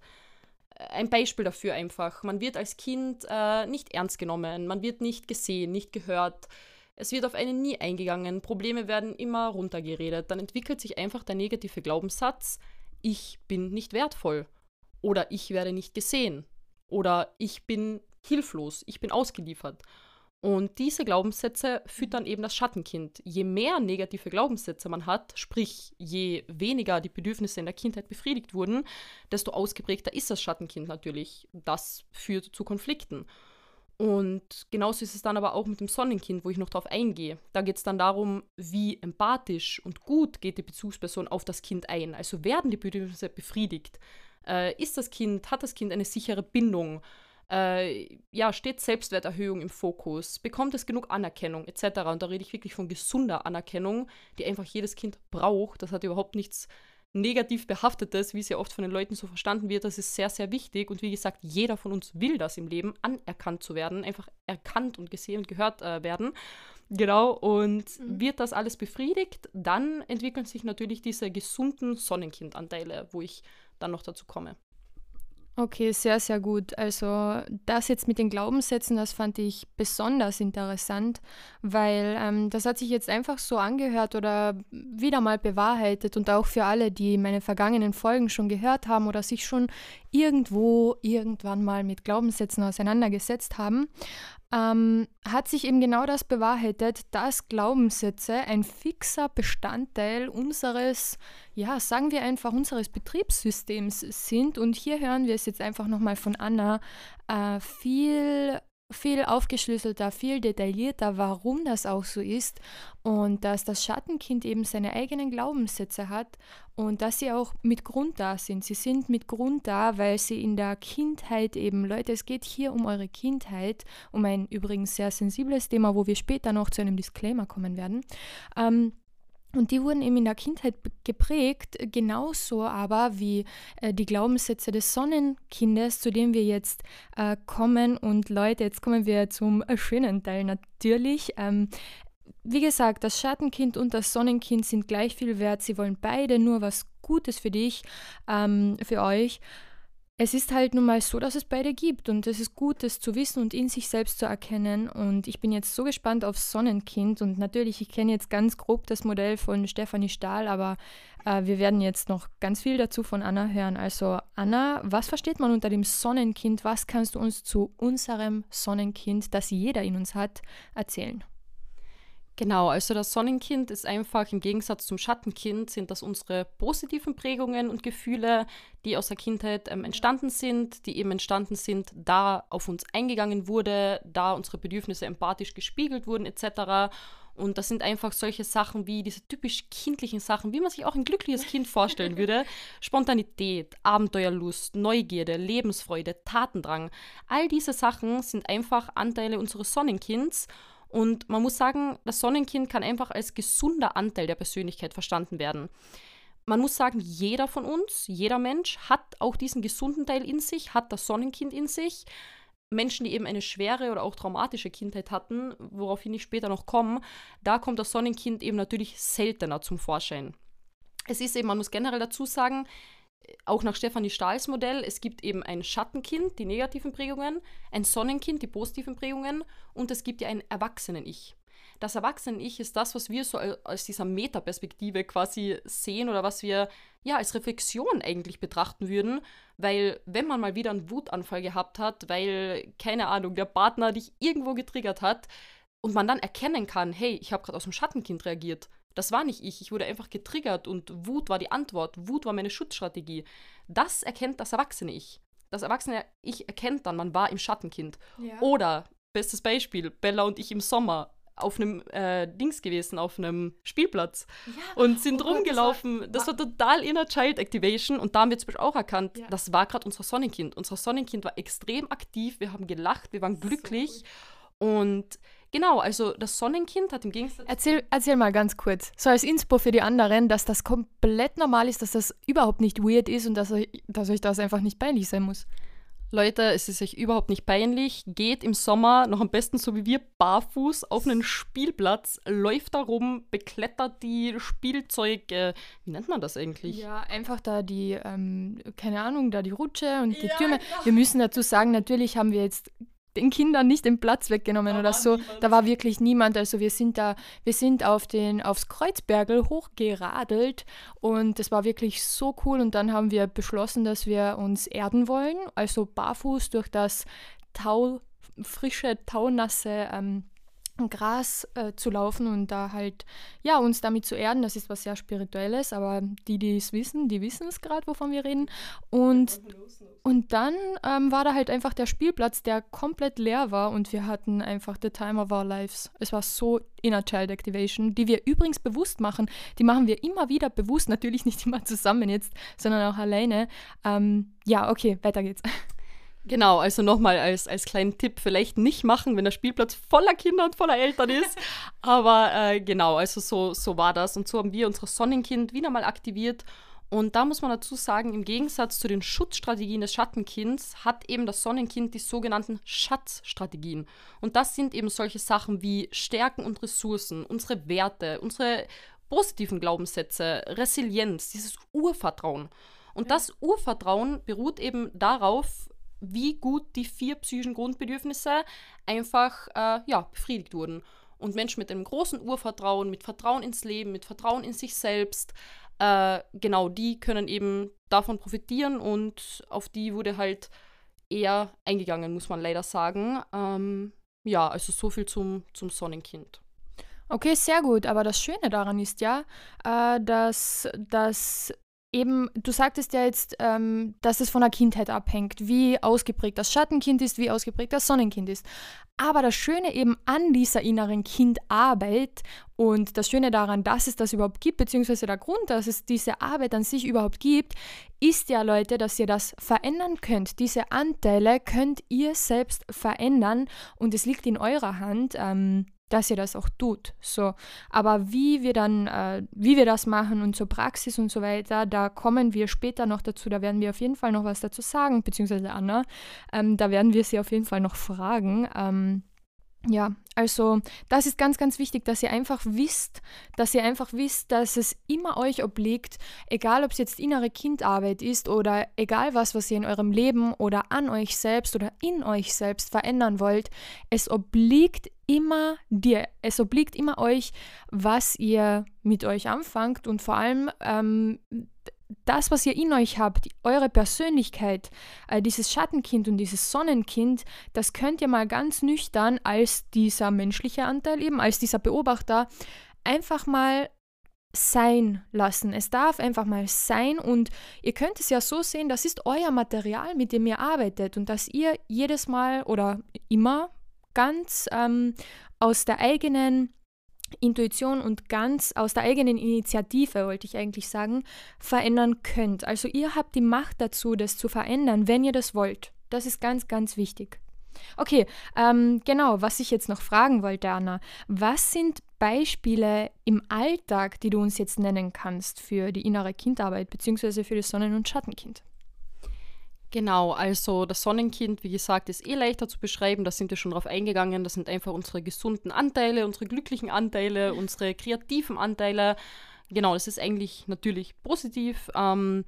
Äh, ein Beispiel dafür einfach. Man wird als Kind äh, nicht ernst genommen, man wird nicht gesehen, nicht gehört. Es wird auf einen nie eingegangen, Probleme werden immer runtergeredet. Dann entwickelt sich einfach der negative Glaubenssatz, ich bin nicht wertvoll oder ich werde nicht gesehen oder ich bin hilflos, ich bin ausgeliefert. Und diese Glaubenssätze füttern eben das Schattenkind. Je mehr negative Glaubenssätze man hat, sprich je weniger die Bedürfnisse in der Kindheit befriedigt wurden, desto ausgeprägter ist das Schattenkind natürlich. Das führt zu Konflikten. Und genauso ist es dann aber auch mit dem Sonnenkind, wo ich noch darauf eingehe. Da geht es dann darum, wie empathisch und gut geht die Bezugsperson auf das Kind ein. Also werden die Bedürfnisse befriedigt? Äh, ist das Kind, hat das Kind eine sichere Bindung? Äh, ja, steht Selbstwerterhöhung im Fokus, bekommt es genug Anerkennung etc. Und da rede ich wirklich von gesunder Anerkennung, die einfach jedes Kind braucht. Das hat überhaupt nichts negativ behaftetes, wie es ja oft von den Leuten so verstanden wird, das ist sehr, sehr wichtig. Und wie gesagt, jeder von uns will das im Leben, anerkannt zu werden, einfach erkannt und gesehen und gehört äh, werden. Genau, und mhm. wird das alles befriedigt, dann entwickeln sich natürlich diese gesunden Sonnenkindanteile, wo ich dann noch dazu komme. Okay, sehr, sehr gut. Also das jetzt mit den Glaubenssätzen, das fand ich besonders interessant, weil ähm, das hat sich jetzt einfach so angehört oder wieder mal bewahrheitet und auch für alle, die meine vergangenen Folgen schon gehört haben oder sich schon irgendwo irgendwann mal mit Glaubenssätzen auseinandergesetzt haben ähm, hat sich eben genau das bewahrheitet, dass Glaubenssätze ein fixer Bestandteil unseres, ja, sagen wir einfach, unseres Betriebssystems sind. Und hier hören wir es jetzt einfach nochmal von Anna, äh, viel viel aufgeschlüsselter, viel detaillierter, warum das auch so ist und dass das Schattenkind eben seine eigenen Glaubenssätze hat und dass sie auch mit Grund da sind. Sie sind mit Grund da, weil sie in der Kindheit eben, Leute, es geht hier um eure Kindheit, um ein übrigens sehr sensibles Thema, wo wir später noch zu einem Disclaimer kommen werden. Ähm, und die wurden eben in der Kindheit geprägt, genauso aber wie äh, die Glaubenssätze des Sonnenkindes, zu dem wir jetzt äh, kommen. Und Leute, jetzt kommen wir zum schönen Teil natürlich. Ähm, wie gesagt, das Schattenkind und das Sonnenkind sind gleich viel wert. Sie wollen beide nur was Gutes für dich, ähm, für euch es ist halt nun mal so, dass es beide gibt und es ist gut, das zu wissen und in sich selbst zu erkennen. Und ich bin jetzt so gespannt auf Sonnenkind und natürlich, ich kenne jetzt ganz grob das Modell von Stefanie Stahl, aber äh, wir werden jetzt noch ganz viel dazu von Anna hören. Also Anna, was versteht man unter dem Sonnenkind? Was kannst du uns zu unserem Sonnenkind, das jeder in uns hat, erzählen? Genau, also das Sonnenkind ist einfach im Gegensatz zum Schattenkind, sind das unsere positiven Prägungen und Gefühle, die aus der Kindheit ähm, entstanden sind, die eben entstanden sind, da auf uns eingegangen wurde, da unsere Bedürfnisse empathisch gespiegelt wurden etc. Und das sind einfach solche Sachen wie diese typisch kindlichen Sachen, wie man sich auch ein glückliches Kind vorstellen würde. Spontanität, Abenteuerlust, Neugierde, Lebensfreude, Tatendrang. All diese Sachen sind einfach Anteile unseres Sonnenkinds. Und man muss sagen, das Sonnenkind kann einfach als gesunder Anteil der Persönlichkeit verstanden werden. Man muss sagen, jeder von uns, jeder Mensch hat auch diesen gesunden Teil in sich, hat das Sonnenkind in sich. Menschen, die eben eine schwere oder auch traumatische Kindheit hatten, woraufhin ich später noch komme, da kommt das Sonnenkind eben natürlich seltener zum Vorschein. Es ist eben, man muss generell dazu sagen, auch nach Stefanie Stahls Modell, es gibt eben ein Schattenkind, die negativen Prägungen, ein Sonnenkind, die positiven Prägungen und es gibt ja ein Erwachsenen-Ich. Das Erwachsenen-Ich ist das, was wir so als dieser Metaperspektive quasi sehen oder was wir ja als Reflexion eigentlich betrachten würden, weil wenn man mal wieder einen Wutanfall gehabt hat, weil, keine Ahnung, der Partner dich irgendwo getriggert hat und man dann erkennen kann, hey, ich habe gerade aus dem Schattenkind reagiert, das war nicht ich. Ich wurde einfach getriggert und Wut war die Antwort. Wut war meine Schutzstrategie. Das erkennt das erwachsene Ich. Das erwachsene Ich erkennt dann, man war im Schattenkind. Ja. Oder, bestes Beispiel, Bella und ich im Sommer auf einem äh, Dings gewesen, auf einem Spielplatz ja. und sind oh rumgelaufen. Gott, das, war, das war, total Inner Child Activation und da haben wir zum Beispiel auch erkannt, ja. das war gerade unser Sonnenkind. Unser Sonnenkind war extrem aktiv, wir haben gelacht, wir waren glücklich so und Genau, also das Sonnenkind hat im Gegensatz. Erzähl, erzähl mal ganz kurz, so als Inspo für die anderen, dass das komplett normal ist, dass das überhaupt nicht weird ist und dass euch, dass euch das einfach nicht peinlich sein muss. Leute, es ist euch überhaupt nicht peinlich. Geht im Sommer noch am besten so wie wir barfuß auf einen Spielplatz, läuft da rum, beklettert die Spielzeuge. Wie nennt man das eigentlich? Ja, einfach da die, ähm, keine Ahnung, da die Rutsche und die ja, Türme. Genau. Wir müssen dazu sagen, natürlich haben wir jetzt den Kindern nicht den Platz weggenommen da oder so. Niemand. Da war wirklich niemand. Also wir sind da, wir sind auf den, aufs Kreuzbergel hochgeradelt und das war wirklich so cool. Und dann haben wir beschlossen, dass wir uns erden wollen, also barfuß durch das Tau, frische, taunasse ähm, Gras äh, zu laufen und da halt, ja, uns damit zu erden, das ist was sehr Spirituelles, aber die, die es wissen, die wissen es gerade, wovon wir reden. Und, und dann ähm, war da halt einfach der Spielplatz, der komplett leer war und wir hatten einfach the time of our lives. Es war so Inner Child Activation, die wir übrigens bewusst machen. Die machen wir immer wieder bewusst, natürlich nicht immer zusammen jetzt, sondern auch alleine. Ähm, ja, okay, weiter geht's. Genau, also nochmal als, als kleinen Tipp, vielleicht nicht machen, wenn der Spielplatz voller Kinder und voller Eltern ist. Aber äh, genau, also so, so war das. Und so haben wir unser Sonnenkind wieder mal aktiviert. Und da muss man dazu sagen, im Gegensatz zu den Schutzstrategien des Schattenkinds hat eben das Sonnenkind die sogenannten Schatzstrategien. Und das sind eben solche Sachen wie Stärken und Ressourcen, unsere Werte, unsere positiven Glaubenssätze, Resilienz, dieses Urvertrauen. Und das Urvertrauen beruht eben darauf, wie gut die vier psychischen Grundbedürfnisse einfach äh, ja, befriedigt wurden. Und Menschen mit einem großen Urvertrauen, mit Vertrauen ins Leben, mit Vertrauen in sich selbst, äh, genau, die können eben davon profitieren und auf die wurde halt eher eingegangen, muss man leider sagen. Ähm, ja, also so viel zum, zum Sonnenkind. Okay, sehr gut. Aber das Schöne daran ist ja, äh, dass, dass eben, du sagtest ja jetzt, ähm, dass es von der Kindheit abhängt, wie ausgeprägt das Schattenkind ist, wie ausgeprägt das Sonnenkind ist. Aber das Schöne eben an dieser inneren Kindarbeit und das Schöne daran, dass es das überhaupt gibt, beziehungsweise der Grund, dass es diese Arbeit an sich überhaupt gibt, ist ja, Leute, dass ihr das verändern könnt. Diese Anteile könnt ihr selbst verändern und es liegt in eurer Hand. Ähm, dass ihr das auch tut. So, aber wie wir dann, äh, wie wir das machen und zur Praxis und so weiter, da kommen wir später noch dazu. Da werden wir auf jeden Fall noch was dazu sagen, beziehungsweise Anna. Ähm, da werden wir sie auf jeden Fall noch fragen. Ähm, ja, also das ist ganz, ganz wichtig, dass ihr einfach wisst, dass ihr einfach wisst, dass es immer euch obliegt, egal ob es jetzt innere Kindarbeit ist oder egal was, was ihr in eurem Leben oder an euch selbst oder in euch selbst verändern wollt, es obliegt immer dir, es obliegt immer euch, was ihr mit euch anfangt und vor allem ähm, das, was ihr in euch habt, eure Persönlichkeit, äh, dieses Schattenkind und dieses Sonnenkind, das könnt ihr mal ganz nüchtern als dieser menschliche Anteil eben, als dieser Beobachter, einfach mal sein lassen. Es darf einfach mal sein und ihr könnt es ja so sehen, das ist euer Material, mit dem ihr arbeitet und dass ihr jedes Mal oder immer ganz ähm, aus der eigenen Intuition und ganz aus der eigenen Initiative, wollte ich eigentlich sagen, verändern könnt. Also ihr habt die Macht dazu, das zu verändern, wenn ihr das wollt. Das ist ganz, ganz wichtig. Okay, ähm, genau, was ich jetzt noch fragen wollte, Anna. Was sind Beispiele im Alltag, die du uns jetzt nennen kannst für die innere Kindarbeit bzw. für das Sonnen- und Schattenkind? Genau, also das Sonnenkind, wie gesagt, ist eh leichter zu beschreiben. Da sind wir schon drauf eingegangen. Das sind einfach unsere gesunden Anteile, unsere glücklichen Anteile, unsere kreativen Anteile. Genau, das ist eigentlich natürlich positiv. Ähm,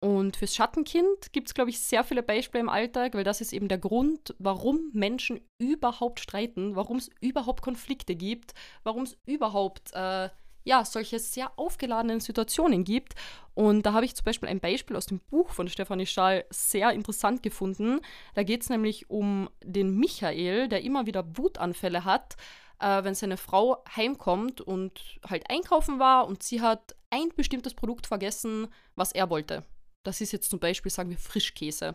und fürs Schattenkind gibt es, glaube ich, sehr viele Beispiele im Alltag, weil das ist eben der Grund, warum Menschen überhaupt streiten, warum es überhaupt Konflikte gibt, warum es überhaupt äh, ja, solche sehr aufgeladenen Situationen gibt. Und da habe ich zum Beispiel ein Beispiel aus dem Buch von Stefanie Stahl sehr interessant gefunden. Da geht es nämlich um den Michael, der immer wieder Wutanfälle hat, äh, wenn seine Frau heimkommt und halt einkaufen war und sie hat ein bestimmtes Produkt vergessen, was er wollte. Das ist jetzt zum Beispiel, sagen wir, Frischkäse.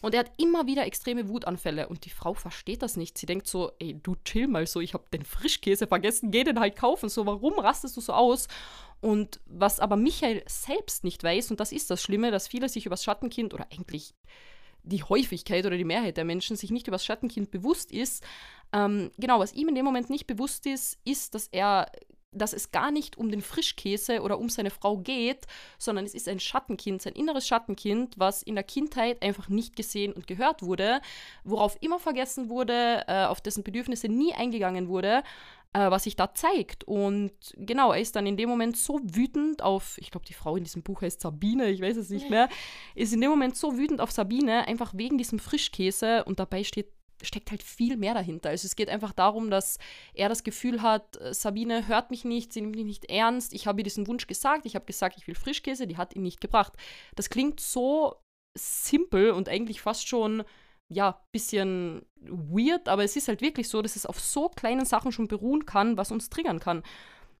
Und er hat immer wieder extreme Wutanfälle und die Frau versteht das nicht. Sie denkt so, ey, du chill mal so, ich habe den Frischkäse vergessen, geh den halt kaufen. So, warum rastest du so aus? Und was aber Michael selbst nicht weiß, und das ist das Schlimme, dass viele sich über das Schattenkind oder eigentlich die Häufigkeit oder die Mehrheit der Menschen sich nicht über das Schattenkind bewusst ist. Ähm, genau, was ihm in dem Moment nicht bewusst ist, ist, dass er dass es gar nicht um den Frischkäse oder um seine Frau geht, sondern es ist ein Schattenkind, sein inneres Schattenkind, was in der Kindheit einfach nicht gesehen und gehört wurde, worauf immer vergessen wurde, äh, auf dessen Bedürfnisse nie eingegangen wurde, äh, was sich da zeigt. Und genau, er ist dann in dem Moment so wütend auf, ich glaube, die Frau in diesem Buch heißt Sabine, ich weiß es nicht mehr, ist in dem Moment so wütend auf Sabine, einfach wegen diesem Frischkäse und dabei steht steckt halt viel mehr dahinter. Also es geht einfach darum, dass er das Gefühl hat, äh, Sabine hört mich nicht, sie nimmt mich nicht ernst. Ich habe ihr diesen Wunsch gesagt, ich habe gesagt, ich will Frischkäse, die hat ihn nicht gebracht. Das klingt so simpel und eigentlich fast schon ja, bisschen weird, aber es ist halt wirklich so, dass es auf so kleinen Sachen schon beruhen kann, was uns triggern kann.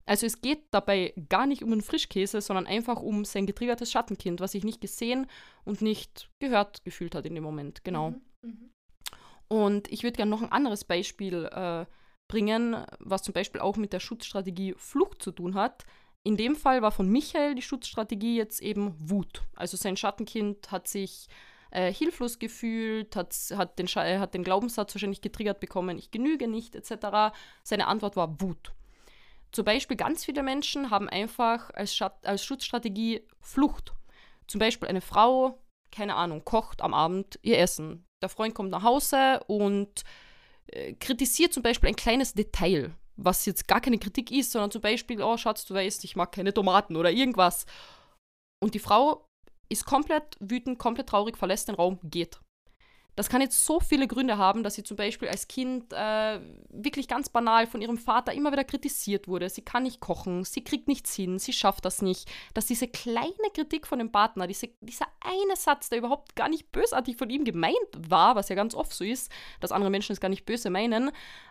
Also es geht dabei gar nicht um einen Frischkäse, sondern einfach um sein getriggertes Schattenkind, was sich nicht gesehen und nicht gehört gefühlt hat in dem Moment. Genau. Mhm, mh. Und ich würde gerne noch ein anderes Beispiel äh, bringen, was zum Beispiel auch mit der Schutzstrategie Flucht zu tun hat. In dem Fall war von Michael die Schutzstrategie jetzt eben Wut. Also sein Schattenkind hat sich äh, hilflos gefühlt, hat, hat, den, hat den Glaubenssatz wahrscheinlich getriggert bekommen, ich genüge nicht, etc. Seine Antwort war Wut. Zum Beispiel ganz viele Menschen haben einfach als, Schat als Schutzstrategie Flucht. zum Beispiel eine Frau, keine Ahnung, kocht am Abend ihr Essen. Der Freund kommt nach Hause und äh, kritisiert zum Beispiel ein kleines Detail, was jetzt gar keine Kritik ist, sondern zum Beispiel, oh Schatz, du weißt, ich mag keine Tomaten oder irgendwas. Und die Frau ist komplett wütend, komplett traurig, verlässt den Raum, geht. Das kann jetzt so viele Gründe haben, dass sie zum Beispiel als Kind äh, wirklich ganz banal von ihrem Vater immer wieder kritisiert wurde. Sie kann nicht kochen, sie kriegt nichts hin, sie schafft das nicht. Dass diese kleine Kritik von dem Partner, diese, dieser eine Satz, der überhaupt gar nicht bösartig von ihm gemeint war, was ja ganz oft so ist, dass andere Menschen es gar nicht böse meinen,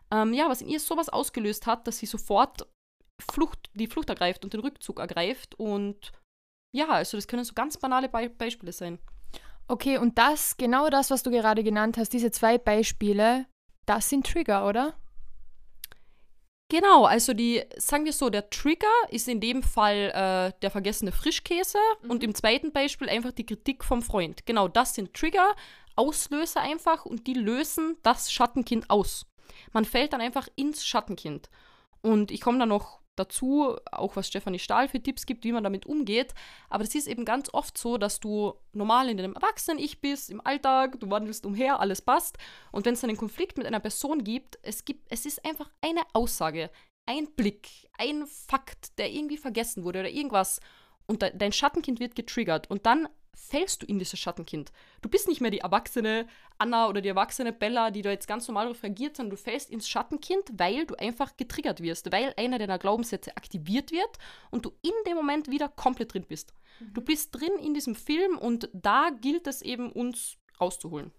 ähm, ja, was in ihr sowas ausgelöst hat, dass sie sofort Flucht, die Flucht ergreift und den Rückzug ergreift. Und ja, also das können so ganz banale Be Beispiele sein. Okay, und das, genau das, was du gerade genannt hast, diese zwei Beispiele, das sind Trigger, oder? Genau, also die, sagen wir so, der Trigger ist in dem Fall äh, der vergessene Frischkäse mhm. und im zweiten Beispiel einfach die Kritik vom Freund. Genau, das sind Trigger, Auslöser einfach und die lösen das Schattenkind aus. Man fällt dann einfach ins Schattenkind. Und ich komme da noch dazu, auch was Stefanie Stahl für Tipps gibt, wie man damit umgeht. Aber es ist eben ganz oft so, dass du normal in deinem Erwachsenen-Ich bist, im Alltag, du wandelst umher, alles passt. Und wenn es einen Konflikt mit einer Person gibt, es gibt, es ist einfach eine Aussage, ein Blick, ein Fakt, der irgendwie vergessen wurde oder irgendwas. Und de dein Schattenkind wird getriggert. Und dann fällst du in dieses Schattenkind. Du bist nicht mehr die erwachsene Anna oder die erwachsene Bella, die da jetzt ganz normal darauf reagiert, sondern du fällst ins Schattenkind, weil du einfach getriggert wirst, weil einer deiner Glaubenssätze aktiviert wird und du in dem Moment wieder komplett drin bist. Mhm. Du bist drin in diesem Film und da gilt es eben, uns rauszuholen.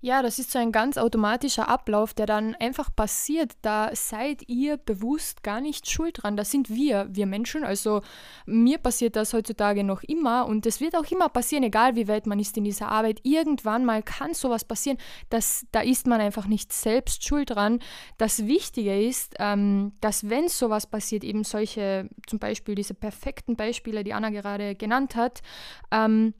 Ja, das ist so ein ganz automatischer Ablauf, der dann einfach passiert. Da seid ihr bewusst gar nicht schuld dran. Das sind wir, wir Menschen. Also mir passiert das heutzutage noch immer und es wird auch immer passieren, egal wie weit man ist in dieser Arbeit. Irgendwann mal kann sowas passieren. Das, da ist man einfach nicht selbst schuld dran. Das Wichtige ist, ähm, dass wenn sowas passiert, eben solche, zum Beispiel diese perfekten Beispiele, die Anna gerade genannt hat, ähm,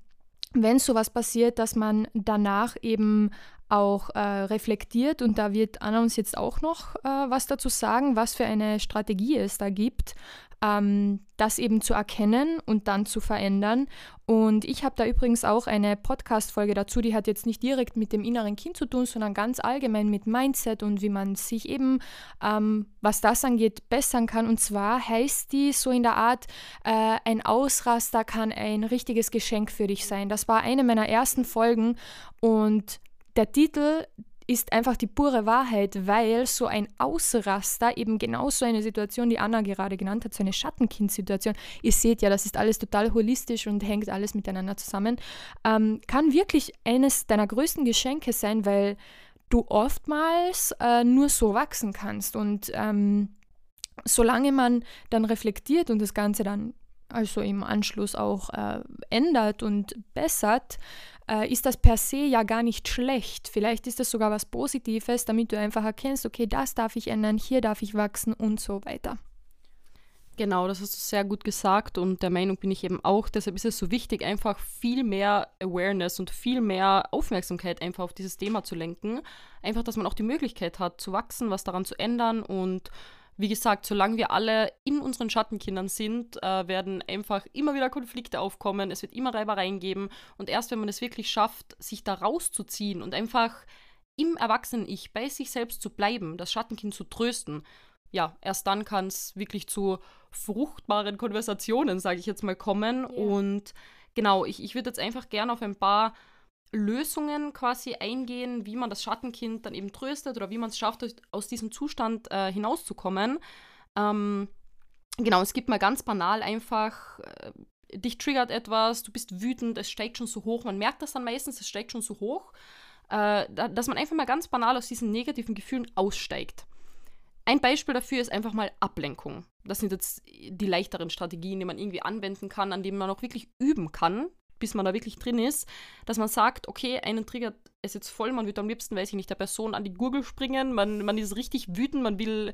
wenn sowas passiert, dass man danach eben auch äh, reflektiert und da wird Anna uns jetzt auch noch äh, was dazu sagen, was für eine Strategie es da gibt, ähm, das eben zu erkennen und dann zu verändern. Und ich habe da übrigens auch eine Podcast-Folge dazu, die hat jetzt nicht direkt mit dem inneren Kind zu tun, sondern ganz allgemein mit Mindset und wie man sich eben, ähm, was das angeht, bessern kann. Und zwar heißt die so in der Art, äh, ein Ausraster kann ein richtiges Geschenk für dich sein. Das war eine meiner ersten Folgen und der Titel ist einfach die pure Wahrheit, weil so ein Ausraster eben genau so eine Situation, die Anna gerade genannt hat, so eine Schattenkind-Situation, ihr seht ja, das ist alles total holistisch und hängt alles miteinander zusammen, ähm, kann wirklich eines deiner größten Geschenke sein, weil du oftmals äh, nur so wachsen kannst. Und ähm, solange man dann reflektiert und das Ganze dann also im Anschluss auch äh, ändert und bessert, äh, ist das per se ja gar nicht schlecht. Vielleicht ist das sogar was Positives, damit du einfach erkennst, okay, das darf ich ändern, hier darf ich wachsen und so weiter. Genau, das hast du sehr gut gesagt und der Meinung bin ich eben auch. Deshalb ist es so wichtig, einfach viel mehr Awareness und viel mehr Aufmerksamkeit einfach auf dieses Thema zu lenken. Einfach, dass man auch die Möglichkeit hat, zu wachsen, was daran zu ändern und wie gesagt, solange wir alle in unseren Schattenkindern sind, äh, werden einfach immer wieder Konflikte aufkommen, es wird immer Reibereien geben und erst wenn man es wirklich schafft, sich da rauszuziehen und einfach im Erwachsenen-Ich bei sich selbst zu bleiben, das Schattenkind zu trösten, ja, erst dann kann es wirklich zu fruchtbaren Konversationen, sage ich jetzt mal, kommen. Ja. Und genau, ich, ich würde jetzt einfach gerne auf ein paar Lösungen quasi eingehen, wie man das Schattenkind dann eben tröstet oder wie man es schafft, aus diesem Zustand äh, hinauszukommen. Ähm, genau, es gibt mal ganz banal einfach, äh, dich triggert etwas, du bist wütend, es steigt schon so hoch, man merkt das dann meistens, es steigt schon so hoch, äh, dass man einfach mal ganz banal aus diesen negativen Gefühlen aussteigt. Ein Beispiel dafür ist einfach mal Ablenkung. Das sind jetzt die leichteren Strategien, die man irgendwie anwenden kann, an denen man auch wirklich üben kann, bis man da wirklich drin ist, dass man sagt, okay, einen Trigger ist jetzt voll, man wird am liebsten, weiß ich nicht, der Person an die Gurgel springen, man, man ist richtig wütend, man will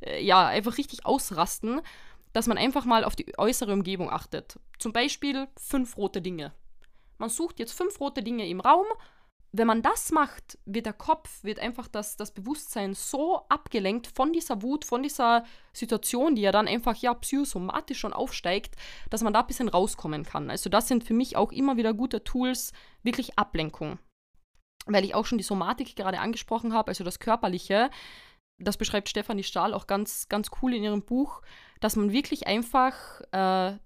äh, ja einfach richtig ausrasten, dass man einfach mal auf die äußere Umgebung achtet. Zum Beispiel fünf rote Dinge. Man sucht jetzt fünf rote Dinge im Raum, wenn man das macht, wird der Kopf, wird einfach das, das Bewusstsein so abgelenkt von dieser Wut, von dieser Situation, die ja dann einfach ja psychosomatisch schon aufsteigt, dass man da ein bisschen rauskommen kann. Also das sind für mich auch immer wieder gute Tools, wirklich Ablenkung. Weil ich auch schon die Somatik gerade angesprochen habe, also das Körperliche, das beschreibt Stefanie Stahl auch ganz, ganz cool in ihrem Buch, dass man wirklich einfach äh,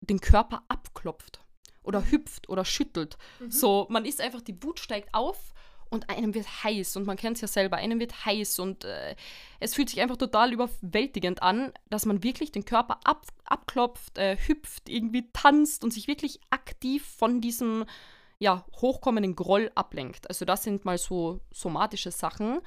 den Körper abklopft oder mhm. hüpft oder schüttelt. Mhm. So, man ist einfach, die Wut steigt auf und einem wird heiß und man kennt es ja selber, einem wird heiß und äh, es fühlt sich einfach total überwältigend an, dass man wirklich den Körper ab, abklopft, äh, hüpft, irgendwie tanzt und sich wirklich aktiv von diesem ja, hochkommenden Groll ablenkt. Also das sind mal so somatische Sachen.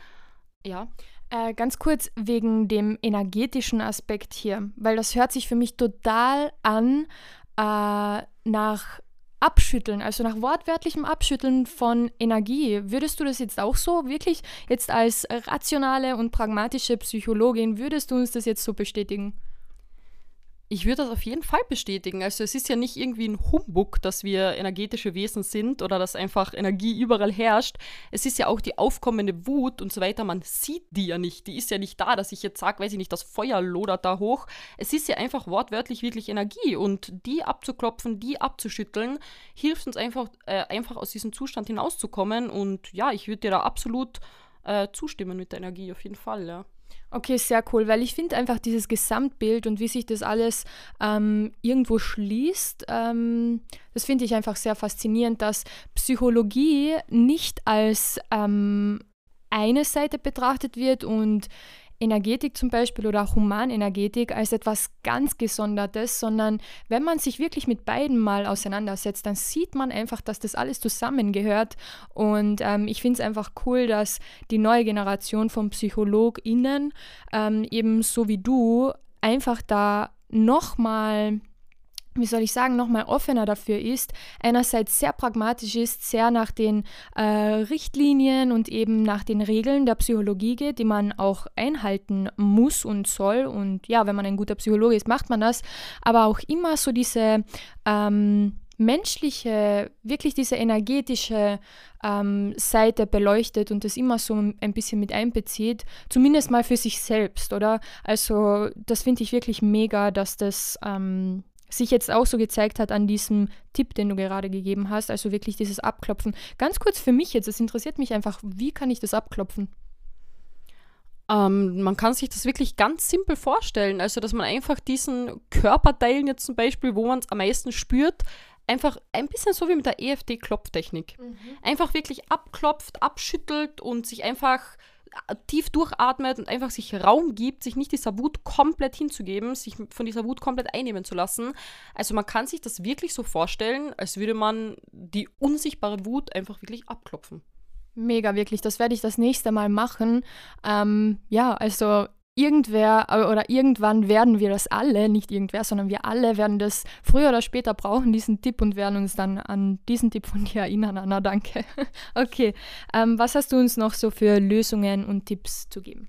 Ja. Äh, ganz kurz wegen dem energetischen Aspekt hier, weil das hört sich für mich total an äh, nach Abschütteln, also nach wortwörtlichem Abschütteln von Energie. Würdest du das jetzt auch so wirklich jetzt als rationale und pragmatische Psychologin, würdest du uns das jetzt so bestätigen? Ich würde das auf jeden Fall bestätigen. Also es ist ja nicht irgendwie ein Humbug, dass wir energetische Wesen sind oder dass einfach Energie überall herrscht. Es ist ja auch die aufkommende Wut und so weiter. Man sieht die ja nicht. Die ist ja nicht da, dass ich jetzt sage, weiß ich nicht, das Feuer lodert da hoch. Es ist ja einfach wortwörtlich wirklich Energie und die abzuklopfen, die abzuschütteln, hilft uns einfach, äh, einfach aus diesem Zustand hinauszukommen. Und ja, ich würde dir da absolut äh, zustimmen mit der Energie, auf jeden Fall, ja. Okay, sehr cool, weil ich finde einfach dieses Gesamtbild und wie sich das alles ähm, irgendwo schließt, ähm, das finde ich einfach sehr faszinierend, dass Psychologie nicht als ähm, eine Seite betrachtet wird und Energetik zum Beispiel oder auch Humanenergetik als etwas ganz Gesondertes, sondern wenn man sich wirklich mit beiden mal auseinandersetzt, dann sieht man einfach, dass das alles zusammengehört. Und ähm, ich finde es einfach cool, dass die neue Generation von PsychologInnen ähm, eben so wie du einfach da nochmal wie soll ich sagen, nochmal offener dafür ist, einerseits sehr pragmatisch ist, sehr nach den äh, Richtlinien und eben nach den Regeln der Psychologie geht, die man auch einhalten muss und soll. Und ja, wenn man ein guter Psychologe ist, macht man das. Aber auch immer so diese ähm, menschliche, wirklich diese energetische ähm, Seite beleuchtet und das immer so ein bisschen mit einbezieht, zumindest mal für sich selbst, oder? Also das finde ich wirklich mega, dass das ähm, sich jetzt auch so gezeigt hat an diesem Tipp, den du gerade gegeben hast, also wirklich dieses Abklopfen. Ganz kurz für mich jetzt, es interessiert mich einfach, wie kann ich das abklopfen? Ähm, man kann sich das wirklich ganz simpel vorstellen, also dass man einfach diesen Körperteilen jetzt zum Beispiel, wo man es am meisten spürt, einfach ein bisschen so wie mit der EFD-Klopftechnik. Mhm. Einfach wirklich abklopft, abschüttelt und sich einfach tief durchatmet und einfach sich Raum gibt, sich nicht dieser Wut komplett hinzugeben, sich von dieser Wut komplett einnehmen zu lassen. Also man kann sich das wirklich so vorstellen, als würde man die unsichtbare Wut einfach wirklich abklopfen. Mega, wirklich. Das werde ich das nächste Mal machen. Ähm, ja, also irgendwer äh, oder irgendwann werden wir das alle, nicht irgendwer, sondern wir alle werden das früher oder später brauchen, diesen Tipp und werden uns dann an diesen Tipp von dir erinnern, Anna, danke. okay, ähm, was hast du uns noch so für Lösungen und Tipps zu geben?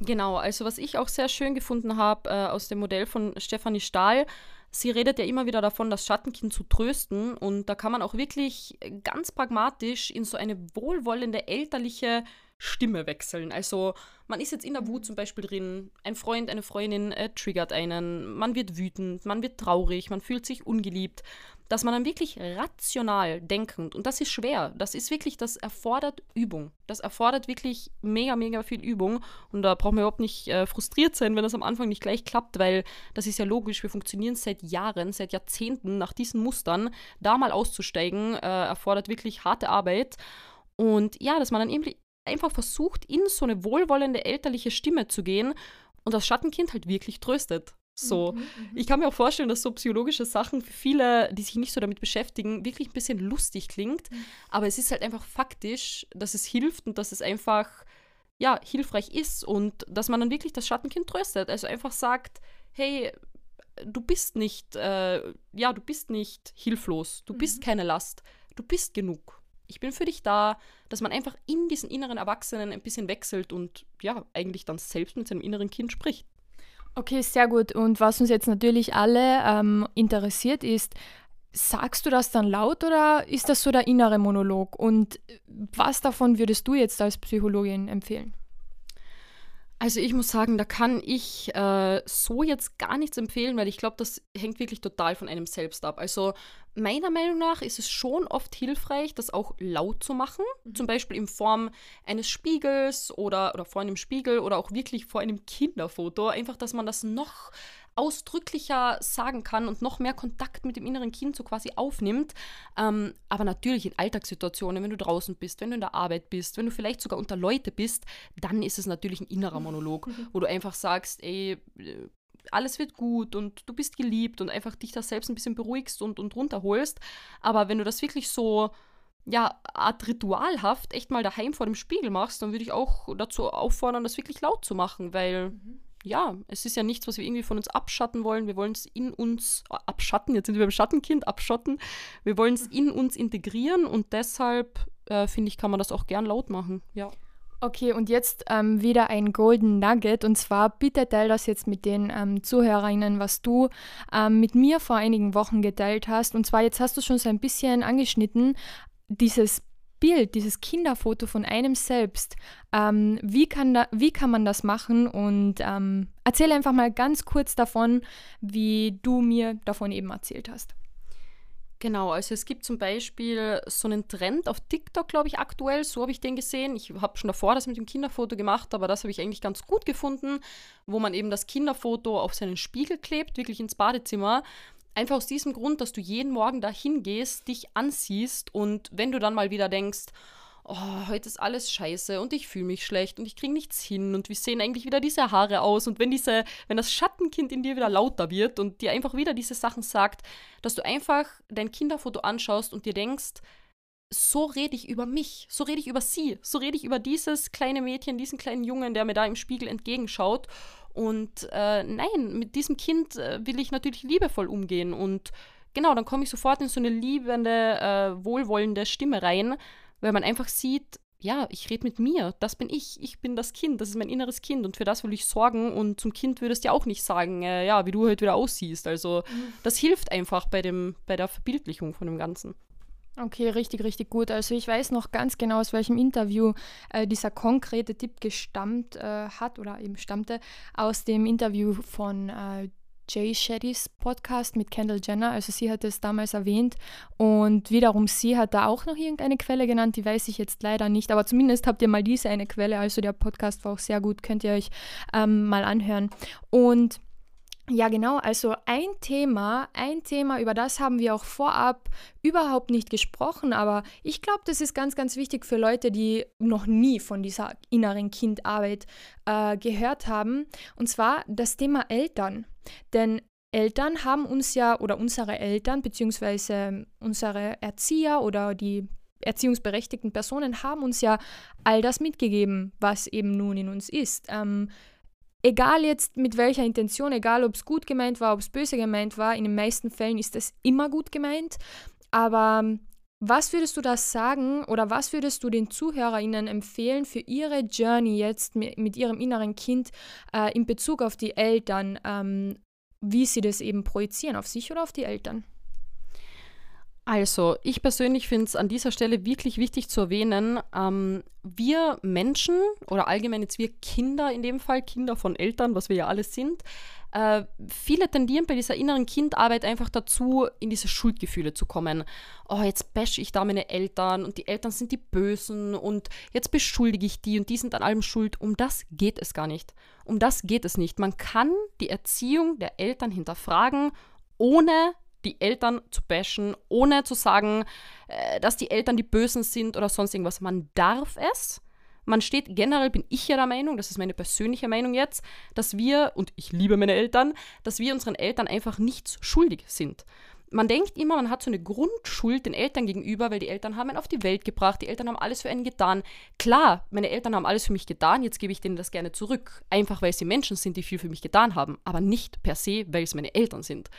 Genau, also was ich auch sehr schön gefunden habe äh, aus dem Modell von Stefanie Stahl, sie redet ja immer wieder davon, das Schattenkind zu trösten und da kann man auch wirklich ganz pragmatisch in so eine wohlwollende elterliche Stimme wechseln. Also man ist jetzt in der Wut zum Beispiel drin, ein Freund, eine Freundin äh, triggert einen, man wird wütend, man wird traurig, man fühlt sich ungeliebt, dass man dann wirklich rational denkend, und das ist schwer, das ist wirklich, das erfordert Übung. Das erfordert wirklich mega, mega viel Übung und da braucht man überhaupt nicht äh, frustriert sein, wenn das am Anfang nicht gleich klappt, weil das ist ja logisch, wir funktionieren seit Jahren, seit Jahrzehnten nach diesen Mustern, da mal auszusteigen, äh, erfordert wirklich harte Arbeit. Und ja, dass man dann eben einfach versucht, in so eine wohlwollende elterliche Stimme zu gehen und das Schattenkind halt wirklich tröstet. So, mhm, mhm, ich kann mir auch vorstellen, dass so psychologische Sachen für viele, die sich nicht so damit beschäftigen, wirklich ein bisschen lustig klingt. Mhm. Aber es ist halt einfach faktisch, dass es hilft und dass es einfach, ja, hilfreich ist und dass man dann wirklich das Schattenkind tröstet. Also einfach sagt, hey, du bist nicht, äh, ja, du bist nicht hilflos, du mhm. bist keine Last, du bist genug ich bin für dich da, dass man einfach in diesen inneren Erwachsenen ein bisschen wechselt und ja, eigentlich dann selbst mit seinem inneren Kind spricht. Okay, sehr gut. Und was uns jetzt natürlich alle ähm, interessiert ist, sagst du das dann laut oder ist das so der innere Monolog? Und was davon würdest du jetzt als Psychologin empfehlen? Also ich muss sagen, da kann ich äh, so jetzt gar nichts empfehlen, weil ich glaube, das hängt wirklich total von einem selbst ab. Also meiner Meinung nach ist es schon oft hilfreich, das auch laut zu machen. Mhm. Zum Beispiel in Form eines Spiegels oder, oder vor einem Spiegel oder auch wirklich vor einem Kinderfoto. Einfach, dass man das noch ausdrücklicher sagen kann und noch mehr Kontakt mit dem inneren Kind so quasi aufnimmt. Ähm, aber natürlich in Alltagssituationen, wenn du draußen bist, wenn du in der Arbeit bist, wenn du vielleicht sogar unter Leute bist, dann ist es natürlich ein innerer Monolog, wo du einfach sagst, ey, äh, alles wird gut und du bist geliebt und einfach dich da selbst ein bisschen beruhigst und, und runterholst. Aber wenn du das wirklich so ja, Art ritualhaft echt mal daheim vor dem Spiegel machst, dann würde ich auch dazu auffordern, das wirklich laut zu machen, weil mhm ja, es ist ja nichts, was wir irgendwie von uns abschatten wollen. Wir wollen es in uns äh, abschatten. Jetzt sind wir beim Schattenkind, abschotten. Wir wollen es in uns integrieren und deshalb äh, finde ich, kann man das auch gern laut machen. Ja. Okay, und jetzt ähm, wieder ein Golden Nugget. Und zwar bitte teil das jetzt mit den ähm, Zuhörerinnen, was du ähm, mit mir vor einigen Wochen geteilt hast. Und zwar, jetzt hast du schon so ein bisschen angeschnitten, dieses Bild, dieses Kinderfoto von einem selbst, ähm, wie, kann da, wie kann man das machen? Und ähm, erzähle einfach mal ganz kurz davon, wie du mir davon eben erzählt hast. Genau, also es gibt zum Beispiel so einen Trend auf TikTok, glaube ich, aktuell. So habe ich den gesehen. Ich habe schon davor das mit dem Kinderfoto gemacht, aber das habe ich eigentlich ganz gut gefunden, wo man eben das Kinderfoto auf seinen Spiegel klebt, wirklich ins Badezimmer. Einfach aus diesem Grund, dass du jeden Morgen dahin gehst, dich ansiehst und wenn du dann mal wieder denkst, oh, heute ist alles scheiße und ich fühle mich schlecht und ich kriege nichts hin und wie sehen eigentlich wieder diese Haare aus und wenn diese, wenn das Schattenkind in dir wieder lauter wird und dir einfach wieder diese Sachen sagt, dass du einfach dein Kinderfoto anschaust und dir denkst, so rede ich über mich, so rede ich über sie, so rede ich über dieses kleine Mädchen, diesen kleinen Jungen, der mir da im Spiegel entgegenschaut und äh, nein, mit diesem Kind äh, will ich natürlich liebevoll umgehen. Und genau, dann komme ich sofort in so eine liebende, äh, wohlwollende Stimme rein, weil man einfach sieht, ja, ich rede mit mir, das bin ich, ich bin das Kind, das ist mein inneres Kind und für das will ich sorgen und zum Kind würdest du ja auch nicht sagen, äh, ja, wie du heute wieder aussiehst. Also mhm. das hilft einfach bei, dem, bei der Verbildlichung von dem Ganzen. Okay, richtig, richtig gut. Also ich weiß noch ganz genau, aus welchem Interview äh, dieser konkrete Tipp gestammt äh, hat oder eben stammte aus dem Interview von äh, Jay Sheddys Podcast mit Kendall Jenner. Also sie hat es damals erwähnt und wiederum sie hat da auch noch irgendeine Quelle genannt, die weiß ich jetzt leider nicht, aber zumindest habt ihr mal diese eine Quelle. Also der Podcast war auch sehr gut, könnt ihr euch ähm, mal anhören. Und ja, genau. Also ein Thema, ein Thema, über das haben wir auch vorab überhaupt nicht gesprochen, aber ich glaube, das ist ganz, ganz wichtig für Leute, die noch nie von dieser inneren Kindarbeit äh, gehört haben. Und zwar das Thema Eltern. Denn Eltern haben uns ja, oder unsere Eltern, beziehungsweise unsere Erzieher oder die erziehungsberechtigten Personen haben uns ja all das mitgegeben, was eben nun in uns ist. Ähm, egal jetzt mit welcher Intention, egal ob es gut gemeint war, ob es böse gemeint war, in den meisten Fällen ist es immer gut gemeint. Aber ähm, was würdest du da sagen oder was würdest du den ZuhörerInnen empfehlen für ihre Journey jetzt mit, mit ihrem inneren Kind äh, in Bezug auf die Eltern, ähm, wie sie das eben projizieren, auf sich oder auf die Eltern? Also, ich persönlich finde es an dieser Stelle wirklich wichtig zu erwähnen, ähm, wir Menschen oder allgemein jetzt wir Kinder in dem Fall, Kinder von Eltern, was wir ja alle sind, äh, viele tendieren bei dieser inneren Kindarbeit einfach dazu, in diese Schuldgefühle zu kommen. Oh, jetzt bash ich da meine Eltern und die Eltern sind die Bösen und jetzt beschuldige ich die und die sind an allem schuld. Um das geht es gar nicht. Um das geht es nicht. Man kann die Erziehung der Eltern hinterfragen, ohne die Eltern zu bashen, ohne zu sagen, äh, dass die Eltern die Bösen sind oder sonst irgendwas. Man darf es. Man steht generell, bin ich ja der Meinung, das ist meine persönliche Meinung jetzt, dass wir, und ich liebe meine Eltern, dass wir unseren Eltern einfach nichts schuldig sind. Man denkt immer, man hat so eine Grundschuld den Eltern gegenüber, weil die Eltern haben einen auf die Welt gebracht, die Eltern haben alles für einen getan. Klar, meine Eltern haben alles für mich getan, jetzt gebe ich denen das gerne zurück. Einfach weil sie Menschen sind, die viel für mich getan haben, aber nicht per se, weil es meine Eltern sind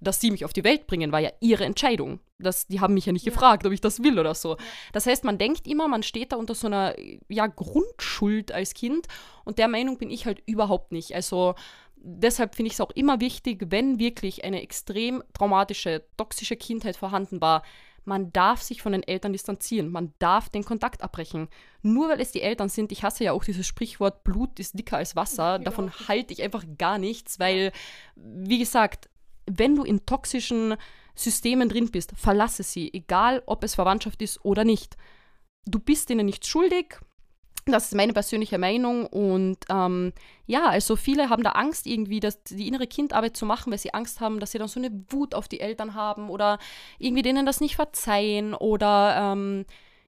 dass sie mich auf die Welt bringen, war ja ihre Entscheidung. Das, die haben mich ja nicht ja. gefragt, ob ich das will oder so. Das heißt, man denkt immer, man steht da unter so einer ja, Grundschuld als Kind und der Meinung bin ich halt überhaupt nicht. Also deshalb finde ich es auch immer wichtig, wenn wirklich eine extrem traumatische, toxische Kindheit vorhanden war, man darf sich von den Eltern distanzieren, man darf den Kontakt abbrechen. Nur weil es die Eltern sind, ich hasse ja auch dieses Sprichwort, Blut ist dicker als Wasser, davon halte ich einfach gar nichts, weil, wie gesagt, wenn du in toxischen Systemen drin bist, verlasse sie, egal ob es Verwandtschaft ist oder nicht. Du bist ihnen nicht schuldig, das ist meine persönliche Meinung. Und ähm, ja, also viele haben da Angst irgendwie, dass die innere Kindarbeit zu machen, weil sie Angst haben, dass sie dann so eine Wut auf die Eltern haben oder irgendwie denen das nicht verzeihen oder ähm,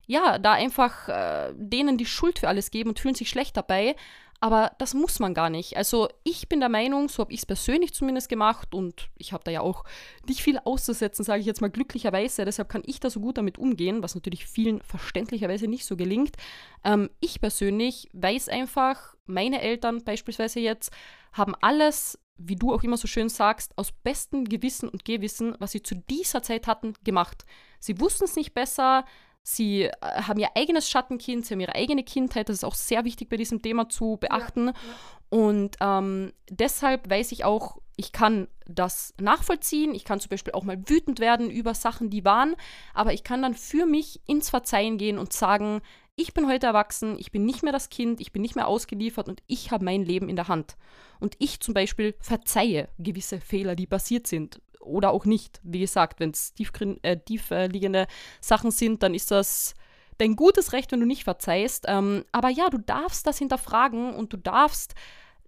ja, da einfach äh, denen die Schuld für alles geben und fühlen sich schlecht dabei. Aber das muss man gar nicht. Also ich bin der Meinung, so habe ich es persönlich zumindest gemacht und ich habe da ja auch nicht viel auszusetzen, sage ich jetzt mal glücklicherweise. Deshalb kann ich da so gut damit umgehen, was natürlich vielen verständlicherweise nicht so gelingt. Ähm, ich persönlich weiß einfach, meine Eltern beispielsweise jetzt haben alles wie du auch immer so schön sagst, aus bestem Gewissen und Gewissen, was sie zu dieser Zeit hatten, gemacht. Sie wussten es nicht besser, Sie äh, haben ihr eigenes Schattenkind, sie haben ihre eigene Kindheit. Das ist auch sehr wichtig bei diesem Thema zu beachten. Ja, ja. Und ähm, deshalb weiß ich auch, ich kann das nachvollziehen. Ich kann zum Beispiel auch mal wütend werden über Sachen, die waren. Aber ich kann dann für mich ins Verzeihen gehen und sagen, ich bin heute erwachsen, ich bin nicht mehr das Kind, ich bin nicht mehr ausgeliefert und ich habe mein Leben in der Hand. Und ich zum Beispiel verzeihe gewisse Fehler, die passiert sind oder auch nicht. Wie gesagt, wenn es äh, tiefliegende äh, Sachen sind, dann ist das dein gutes Recht, wenn du nicht verzeihst. Ähm, aber ja, du darfst das hinterfragen und du darfst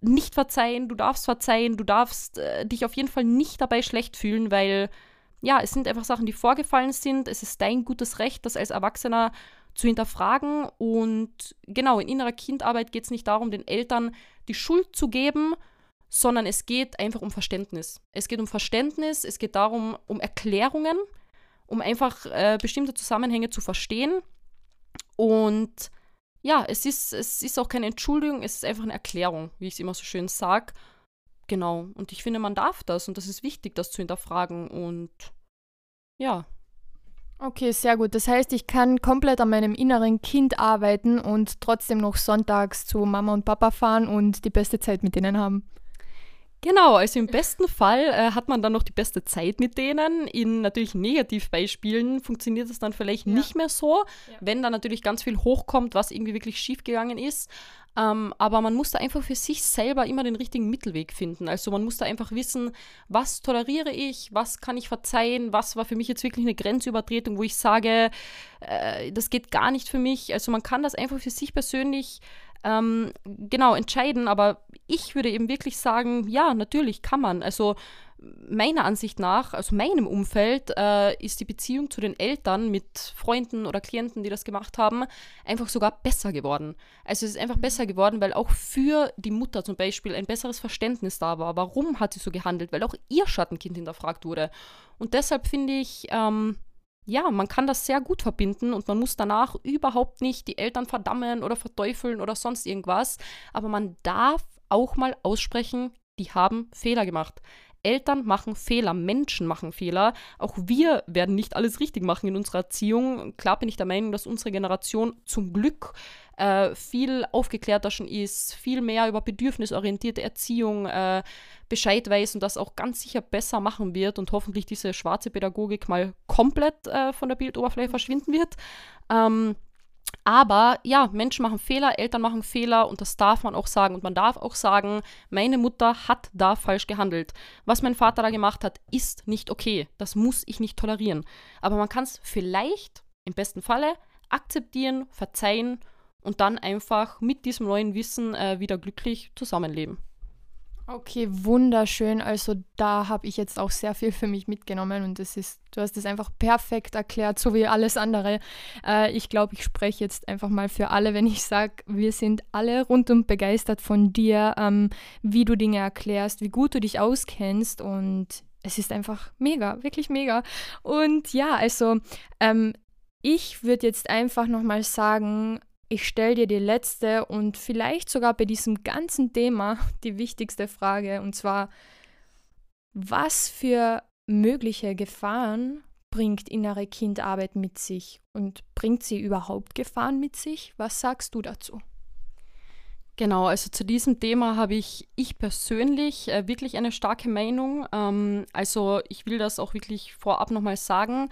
nicht verzeihen, du darfst verzeihen, du darfst äh, dich auf jeden Fall nicht dabei schlecht fühlen, weil ja, es sind einfach Sachen, die vorgefallen sind. Es ist dein gutes Recht, das als Erwachsener zu hinterfragen. Und genau, in innerer Kindarbeit geht es nicht darum, den Eltern die Schuld zu geben, sondern es geht einfach um Verständnis. Es geht um Verständnis, es geht darum, um Erklärungen, um einfach äh, bestimmte Zusammenhänge zu verstehen. Und ja, es ist, es ist auch keine Entschuldigung, es ist einfach eine Erklärung, wie ich es immer so schön sage. Genau. Und ich finde, man darf das und das ist wichtig, das zu hinterfragen. Und ja. Okay, sehr gut. Das heißt, ich kann komplett an meinem inneren Kind arbeiten und trotzdem noch sonntags zu Mama und Papa fahren und die beste Zeit mit denen haben. Genau, also im besten Fall äh, hat man dann noch die beste Zeit mit denen. In natürlich Negativbeispielen funktioniert es dann vielleicht ja. nicht mehr so, ja. wenn dann natürlich ganz viel hochkommt, was irgendwie wirklich schiefgegangen ist. Ähm, aber man muss da einfach für sich selber immer den richtigen Mittelweg finden. Also man muss da einfach wissen, was toleriere ich, was kann ich verzeihen, was war für mich jetzt wirklich eine Grenzübertretung, wo ich sage, äh, das geht gar nicht für mich. Also man kann das einfach für sich persönlich ähm, genau entscheiden. Aber ich würde eben wirklich sagen, ja, natürlich kann man. Also meiner Ansicht nach, aus meinem Umfeld, äh, ist die Beziehung zu den Eltern mit Freunden oder Klienten, die das gemacht haben, einfach sogar besser geworden. Also es ist einfach mhm. besser geworden, weil auch für die Mutter zum Beispiel ein besseres Verständnis da war. Warum hat sie so gehandelt? Weil auch ihr Schattenkind hinterfragt wurde. Und deshalb finde ich, ähm, ja, man kann das sehr gut verbinden und man muss danach überhaupt nicht die Eltern verdammen oder verteufeln oder sonst irgendwas. Aber man darf auch mal aussprechen, die haben Fehler gemacht. Eltern machen Fehler, Menschen machen Fehler. Auch wir werden nicht alles richtig machen in unserer Erziehung. Klar bin ich der Meinung, dass unsere Generation zum Glück äh, viel aufgeklärter schon ist, viel mehr über bedürfnisorientierte Erziehung äh, Bescheid weiß und das auch ganz sicher besser machen wird und hoffentlich diese schwarze Pädagogik mal komplett äh, von der Bildoberfläche verschwinden wird. Ähm, aber ja, Menschen machen Fehler, Eltern machen Fehler und das darf man auch sagen. Und man darf auch sagen, meine Mutter hat da falsch gehandelt. Was mein Vater da gemacht hat, ist nicht okay. Das muss ich nicht tolerieren. Aber man kann es vielleicht, im besten Falle, akzeptieren, verzeihen und dann einfach mit diesem neuen Wissen äh, wieder glücklich zusammenleben. Okay, wunderschön. Also da habe ich jetzt auch sehr viel für mich mitgenommen und das ist, du hast es einfach perfekt erklärt, so wie alles andere. Äh, ich glaube, ich spreche jetzt einfach mal für alle, wenn ich sage, wir sind alle rundum begeistert von dir, ähm, wie du Dinge erklärst, wie gut du dich auskennst und es ist einfach mega, wirklich mega. Und ja, also ähm, ich würde jetzt einfach nochmal sagen, ich stelle dir die letzte und vielleicht sogar bei diesem ganzen Thema die wichtigste Frage, und zwar, was für mögliche Gefahren bringt innere Kindarbeit mit sich und bringt sie überhaupt Gefahren mit sich? Was sagst du dazu? Genau, also zu diesem Thema habe ich, ich persönlich äh, wirklich eine starke Meinung. Ähm, also ich will das auch wirklich vorab nochmal sagen.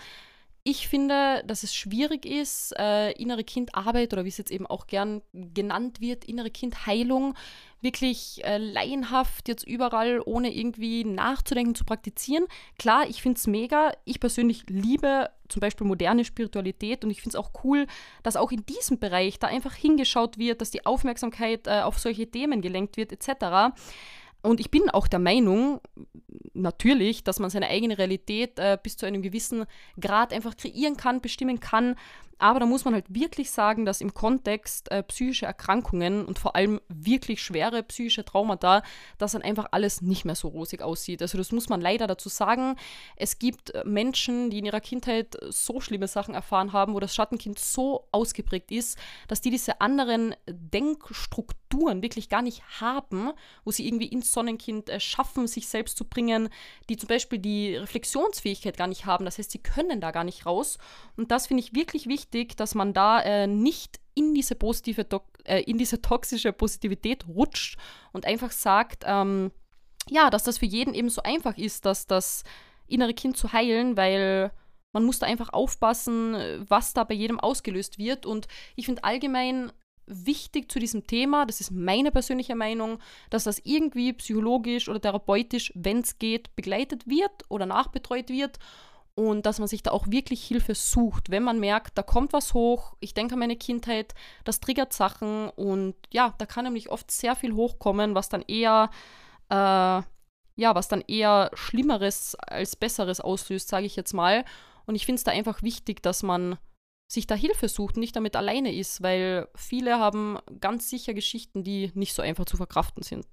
Ich finde, dass es schwierig ist, äh, innere Kindarbeit oder wie es jetzt eben auch gern genannt wird, innere Kindheilung, wirklich äh, laienhaft jetzt überall, ohne irgendwie nachzudenken, zu praktizieren. Klar, ich finde es mega. Ich persönlich liebe zum Beispiel moderne Spiritualität und ich finde es auch cool, dass auch in diesem Bereich da einfach hingeschaut wird, dass die Aufmerksamkeit äh, auf solche Themen gelenkt wird, etc. Und ich bin auch der Meinung, natürlich, dass man seine eigene Realität äh, bis zu einem gewissen Grad einfach kreieren kann, bestimmen kann. Aber da muss man halt wirklich sagen, dass im Kontext äh, psychische Erkrankungen und vor allem wirklich schwere psychische Traumata, dass dann einfach alles nicht mehr so rosig aussieht. Also das muss man leider dazu sagen. Es gibt äh, Menschen, die in ihrer Kindheit so schlimme Sachen erfahren haben, wo das Schattenkind so ausgeprägt ist, dass die diese anderen Denkstrukturen wirklich gar nicht haben, wo sie irgendwie ins Sonnenkind schaffen, sich selbst zu bringen, die zum Beispiel die Reflexionsfähigkeit gar nicht haben. Das heißt, sie können da gar nicht raus. Und das finde ich wirklich wichtig wichtig, dass man da äh, nicht in diese positive, äh, in diese toxische Positivität rutscht und einfach sagt, ähm, ja, dass das für jeden eben so einfach ist, dass das innere Kind zu heilen, weil man muss da einfach aufpassen, was da bei jedem ausgelöst wird. Und ich finde allgemein wichtig zu diesem Thema, das ist meine persönliche Meinung, dass das irgendwie psychologisch oder therapeutisch, wenn es geht, begleitet wird oder nachbetreut wird und dass man sich da auch wirklich Hilfe sucht, wenn man merkt, da kommt was hoch, ich denke an meine Kindheit, das triggert Sachen und ja, da kann nämlich oft sehr viel hochkommen, was dann eher, äh, ja, was dann eher Schlimmeres als Besseres auslöst, sage ich jetzt mal. Und ich finde es da einfach wichtig, dass man sich da Hilfe sucht nicht damit alleine ist, weil viele haben ganz sicher Geschichten, die nicht so einfach zu verkraften sind.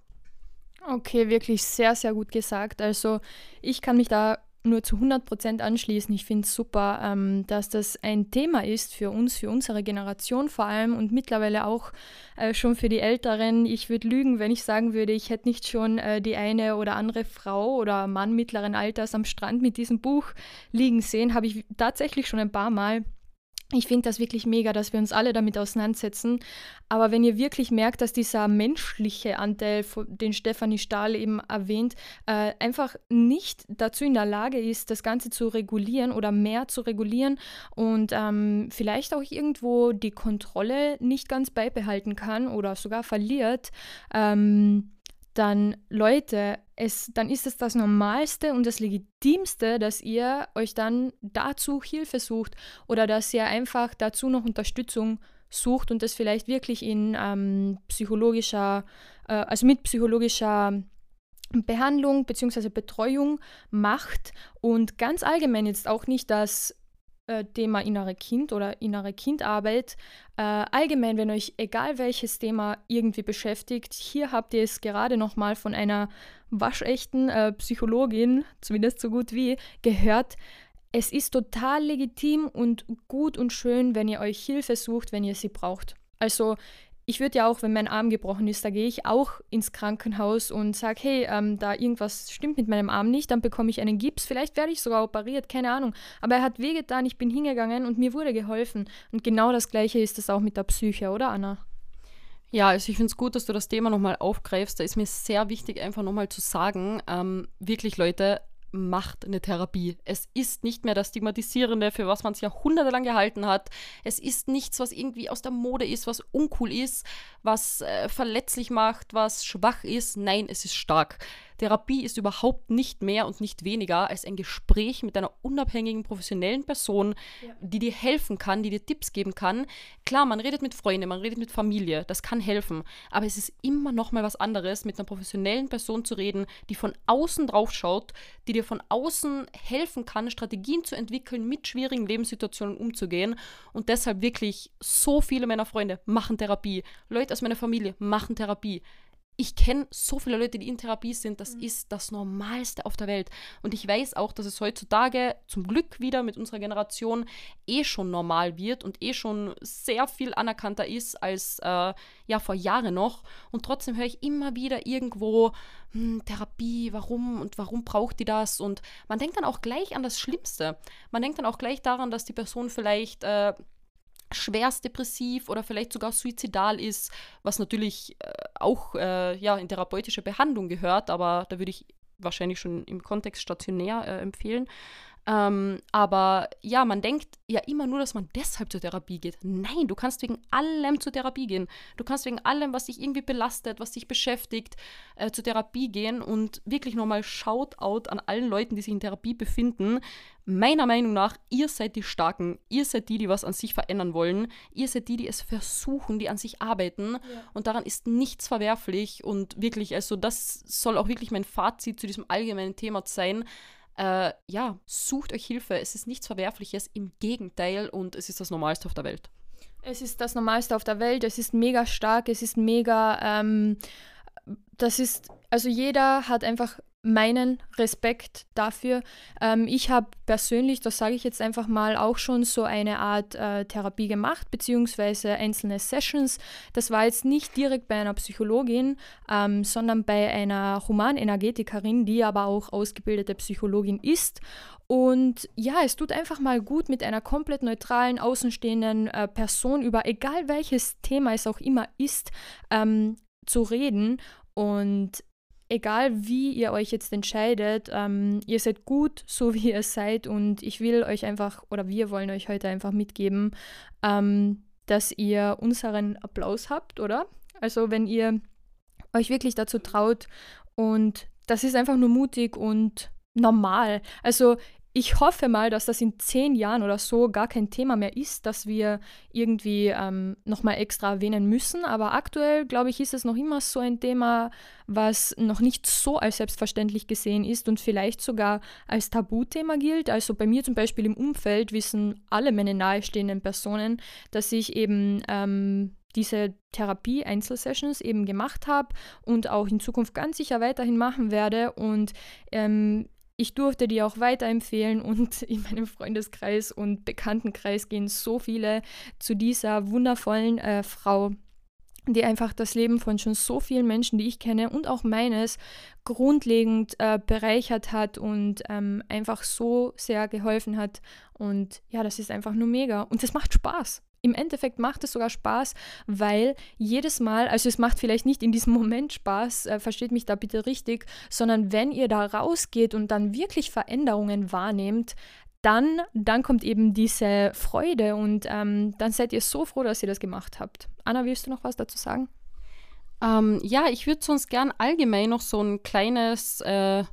Okay, wirklich sehr, sehr gut gesagt. Also ich kann mich da nur zu 100 Prozent anschließen. Ich finde es super, ähm, dass das ein Thema ist für uns, für unsere Generation vor allem und mittlerweile auch äh, schon für die Älteren. Ich würde lügen, wenn ich sagen würde, ich hätte nicht schon äh, die eine oder andere Frau oder Mann mittleren Alters am Strand mit diesem Buch liegen sehen. Habe ich tatsächlich schon ein paar Mal. Ich finde das wirklich mega, dass wir uns alle damit auseinandersetzen. Aber wenn ihr wirklich merkt, dass dieser menschliche Anteil, den Stefanie Stahl eben erwähnt, äh, einfach nicht dazu in der Lage ist, das Ganze zu regulieren oder mehr zu regulieren und ähm, vielleicht auch irgendwo die Kontrolle nicht ganz beibehalten kann oder sogar verliert, ähm, dann Leute, es, dann ist es das Normalste und das Legitimste, dass ihr euch dann dazu Hilfe sucht oder dass ihr einfach dazu noch Unterstützung sucht und das vielleicht wirklich in ähm, psychologischer, äh, also mit psychologischer Behandlung bzw. Betreuung macht und ganz allgemein jetzt auch nicht das äh, Thema innere Kind oder innere Kindarbeit. Äh, allgemein, wenn euch egal welches Thema irgendwie beschäftigt, hier habt ihr es gerade nochmal von einer waschechten äh, Psychologin, zumindest so gut wie, gehört. Es ist total legitim und gut und schön, wenn ihr euch Hilfe sucht, wenn ihr sie braucht. Also ich würde ja auch, wenn mein Arm gebrochen ist, da gehe ich auch ins Krankenhaus und sage, hey, ähm, da irgendwas stimmt mit meinem Arm nicht, dann bekomme ich einen Gips, vielleicht werde ich sogar operiert, keine Ahnung. Aber er hat wehgetan, ich bin hingegangen und mir wurde geholfen. Und genau das Gleiche ist es auch mit der Psyche, oder Anna? Ja, also ich finde es gut, dass du das Thema nochmal aufgreifst. Da ist mir sehr wichtig, einfach nochmal zu sagen, ähm, wirklich Leute, macht eine Therapie. Es ist nicht mehr das Stigmatisierende, für was man es jahrhundertelang gehalten hat. Es ist nichts, was irgendwie aus der Mode ist, was uncool ist, was äh, verletzlich macht, was schwach ist. Nein, es ist stark. Therapie ist überhaupt nicht mehr und nicht weniger als ein Gespräch mit einer unabhängigen, professionellen Person, ja. die dir helfen kann, die dir Tipps geben kann. Klar, man redet mit Freunden, man redet mit Familie, das kann helfen, aber es ist immer noch mal was anderes, mit einer professionellen Person zu reden, die von außen drauf schaut, die dir von außen helfen kann, Strategien zu entwickeln, mit schwierigen Lebenssituationen umzugehen und deshalb wirklich so viele meiner Freunde machen Therapie. Leute aus meiner Familie machen Therapie ich kenne so viele Leute, die in Therapie sind, das mhm. ist das Normalste auf der Welt. Und ich weiß auch, dass es heutzutage zum Glück wieder mit unserer Generation eh schon normal wird und eh schon sehr viel anerkannter ist als äh, ja vor Jahren noch. Und trotzdem höre ich immer wieder irgendwo hm, Therapie, warum und warum braucht die das? Und man denkt dann auch gleich an das Schlimmste. Man denkt dann auch gleich daran, dass die Person vielleicht äh, schwerst depressiv oder vielleicht sogar suizidal ist, was natürlich äh, auch äh, ja, in therapeutische Behandlung gehört, aber da würde ich wahrscheinlich schon im Kontext stationär äh, empfehlen. Ähm, aber ja, man denkt ja immer nur, dass man deshalb zur Therapie geht. Nein, du kannst wegen allem zur Therapie gehen. Du kannst wegen allem, was dich irgendwie belastet, was dich beschäftigt, äh, zur Therapie gehen und wirklich nochmal Shoutout an allen Leuten, die sich in Therapie befinden. Meiner Meinung nach, ihr seid die Starken. Ihr seid die, die was an sich verändern wollen. Ihr seid die, die es versuchen, die an sich arbeiten. Ja. Und daran ist nichts verwerflich. Und wirklich, also das soll auch wirklich mein Fazit zu diesem allgemeinen Thema sein äh, ja, sucht euch Hilfe. Es ist nichts Verwerfliches, im Gegenteil und es ist das Normalste auf der Welt. Es ist das Normalste auf der Welt, es ist mega stark, es ist mega, ähm, das ist, also jeder hat einfach meinen Respekt dafür. Ähm, ich habe persönlich, das sage ich jetzt einfach mal, auch schon so eine Art äh, Therapie gemacht, beziehungsweise einzelne Sessions. Das war jetzt nicht direkt bei einer Psychologin, ähm, sondern bei einer Humanenergetikerin, die aber auch ausgebildete Psychologin ist. Und ja, es tut einfach mal gut, mit einer komplett neutralen, außenstehenden äh, Person über egal welches Thema es auch immer ist, ähm, zu reden. Und egal wie ihr euch jetzt entscheidet, ähm, ihr seid gut, so wie ihr seid und ich will euch einfach, oder wir wollen euch heute einfach mitgeben, ähm, dass ihr unseren Applaus habt, oder? Also wenn ihr euch wirklich dazu traut und das ist einfach nur mutig und normal. Also ich hoffe mal, dass das in zehn Jahren oder so gar kein Thema mehr ist, dass wir irgendwie ähm, nochmal extra erwähnen müssen. Aber aktuell, glaube ich, ist es noch immer so ein Thema, was noch nicht so als selbstverständlich gesehen ist und vielleicht sogar als Tabuthema gilt. Also bei mir zum Beispiel im Umfeld wissen alle meine nahestehenden Personen, dass ich eben ähm, diese Therapie-Einzelsessions eben gemacht habe und auch in Zukunft ganz sicher weiterhin machen werde. Und ähm, ich durfte die auch weiterempfehlen und in meinem Freundeskreis und Bekanntenkreis gehen so viele zu dieser wundervollen äh, Frau, die einfach das Leben von schon so vielen Menschen, die ich kenne und auch meines, grundlegend äh, bereichert hat und ähm, einfach so sehr geholfen hat. Und ja, das ist einfach nur mega. Und es macht Spaß im Endeffekt macht es sogar Spaß, weil jedes Mal, also es macht vielleicht nicht in diesem Moment Spaß, äh, versteht mich da bitte richtig, sondern wenn ihr da rausgeht und dann wirklich Veränderungen wahrnehmt, dann, dann kommt eben diese Freude und ähm, dann seid ihr so froh, dass ihr das gemacht habt. Anna, willst du noch was dazu sagen? Ähm, ja, ich würde sonst gern allgemein noch so ein kleines äh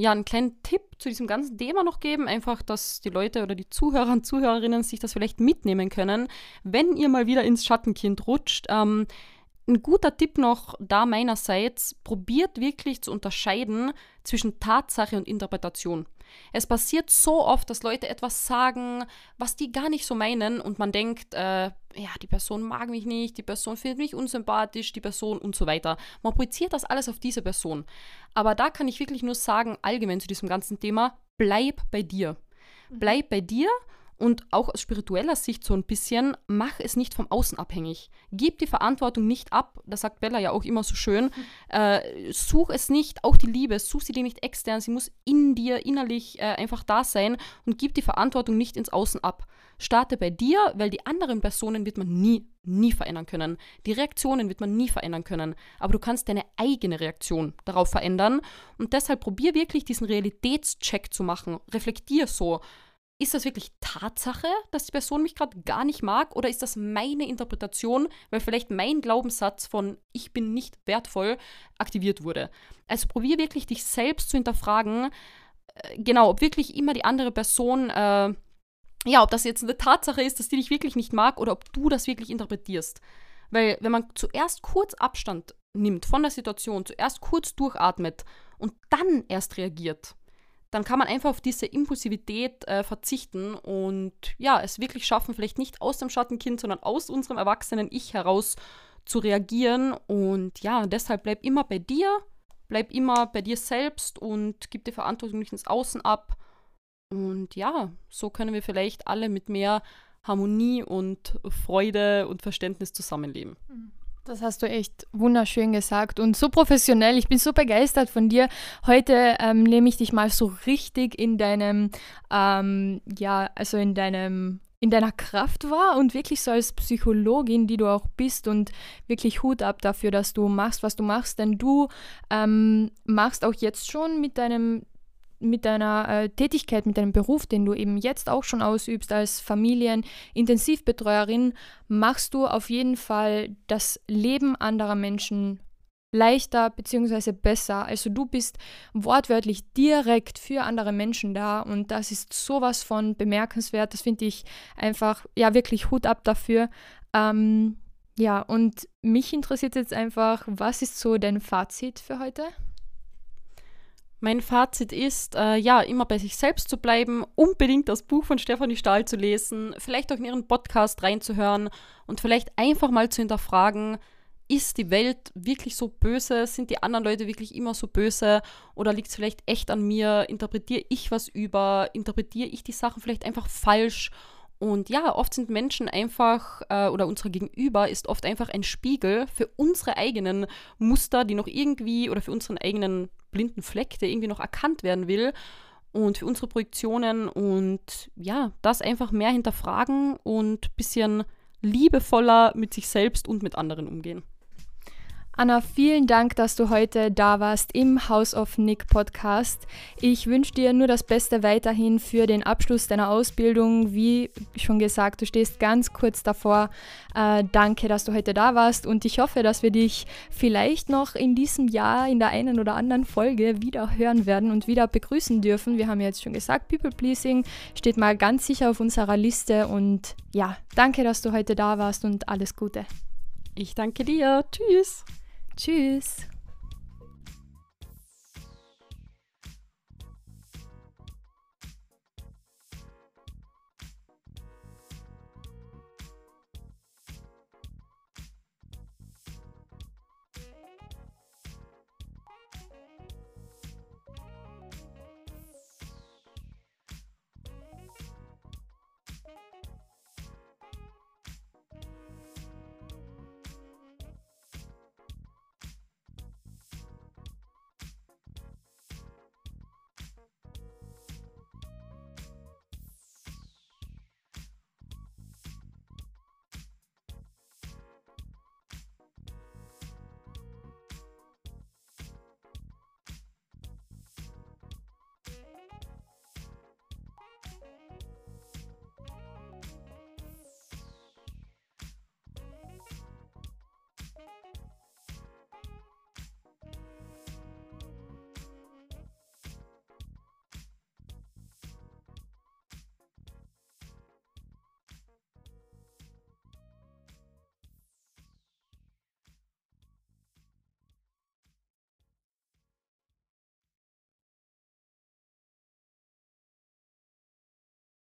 ja, einen kleinen Tipp zu diesem ganzen Thema noch geben, einfach, dass die Leute oder die Zuhörer und Zuhörerinnen sich das vielleicht mitnehmen können, wenn ihr mal wieder ins Schattenkind rutscht. Ähm, ein guter Tipp noch da meinerseits, probiert wirklich zu unterscheiden zwischen Tatsache und Interpretation. Es passiert so oft, dass Leute etwas sagen, was die gar nicht so meinen und man denkt, äh, ja, die Person mag mich nicht, die Person findet mich unsympathisch, die Person und so weiter. Man projiziert das alles auf diese Person. Aber da kann ich wirklich nur sagen, allgemein zu diesem ganzen Thema, bleib bei dir. Mhm. Bleib bei dir und auch aus spiritueller Sicht so ein bisschen, mach es nicht vom Außen abhängig. Gib die Verantwortung nicht ab, das sagt Bella ja auch immer so schön. Mhm. Äh, such es nicht, auch die Liebe, such sie dir nicht extern, sie muss in dir innerlich äh, einfach da sein und gib die Verantwortung nicht ins Außen ab. Starte bei dir, weil die anderen Personen wird man nie, nie verändern können. Die Reaktionen wird man nie verändern können. Aber du kannst deine eigene Reaktion darauf verändern. Und deshalb probier wirklich diesen Realitätscheck zu machen. Reflektier so ist das wirklich Tatsache, dass die Person mich gerade gar nicht mag oder ist das meine Interpretation, weil vielleicht mein Glaubenssatz von ich bin nicht wertvoll aktiviert wurde? Also probier wirklich dich selbst zu hinterfragen, äh, genau, ob wirklich immer die andere Person, äh, ja, ob das jetzt eine Tatsache ist, dass die dich wirklich nicht mag oder ob du das wirklich interpretierst. Weil wenn man zuerst kurz Abstand nimmt von der Situation, zuerst kurz durchatmet und dann erst reagiert, dann kann man einfach auf diese Impulsivität äh, verzichten und ja, es wirklich schaffen, vielleicht nicht aus dem Schattenkind, sondern aus unserem erwachsenen Ich heraus zu reagieren. Und ja, deshalb bleib immer bei dir, bleib immer bei dir selbst und gib die Verantwortung nicht ins Außen ab. Und ja, so können wir vielleicht alle mit mehr Harmonie und Freude und Verständnis zusammenleben. Mhm. Das hast du echt wunderschön gesagt und so professionell. Ich bin so begeistert von dir. Heute ähm, nehme ich dich mal so richtig in deinem, ähm, ja, also in deinem in deiner Kraft war und wirklich so als Psychologin, die du auch bist und wirklich Hut ab dafür, dass du machst, was du machst, denn du ähm, machst auch jetzt schon mit deinem mit deiner äh, Tätigkeit, mit deinem Beruf, den du eben jetzt auch schon ausübst als Familienintensivbetreuerin, machst du auf jeden Fall das Leben anderer Menschen leichter bzw. besser. Also du bist wortwörtlich direkt für andere Menschen da und das ist sowas von bemerkenswert. Das finde ich einfach, ja, wirklich Hut ab dafür. Ähm, ja, und mich interessiert jetzt einfach, was ist so dein Fazit für heute? Mein Fazit ist, äh, ja, immer bei sich selbst zu bleiben, unbedingt das Buch von Stefanie Stahl zu lesen, vielleicht auch in ihren Podcast reinzuhören und vielleicht einfach mal zu hinterfragen, ist die Welt wirklich so böse? Sind die anderen Leute wirklich immer so böse? Oder liegt es vielleicht echt an mir? Interpretiere ich was über? Interpretiere ich die Sachen vielleicht einfach falsch? Und ja, oft sind Menschen einfach, äh, oder unser Gegenüber ist oft einfach ein Spiegel für unsere eigenen Muster, die noch irgendwie, oder für unseren eigenen blinden Fleck, der irgendwie noch erkannt werden will. Und für unsere Projektionen und ja, das einfach mehr hinterfragen und ein bisschen liebevoller mit sich selbst und mit anderen umgehen. Anna, vielen Dank, dass du heute da warst im House of Nick Podcast. Ich wünsche dir nur das Beste weiterhin für den Abschluss deiner Ausbildung. Wie schon gesagt, du stehst ganz kurz davor. Äh, danke, dass du heute da warst und ich hoffe, dass wir dich vielleicht noch in diesem Jahr in der einen oder anderen Folge wieder hören werden und wieder begrüßen dürfen. Wir haben ja jetzt schon gesagt, People Pleasing steht mal ganz sicher auf unserer Liste und ja, danke, dass du heute da warst und alles Gute. Ich danke dir. Tschüss. Tschüss.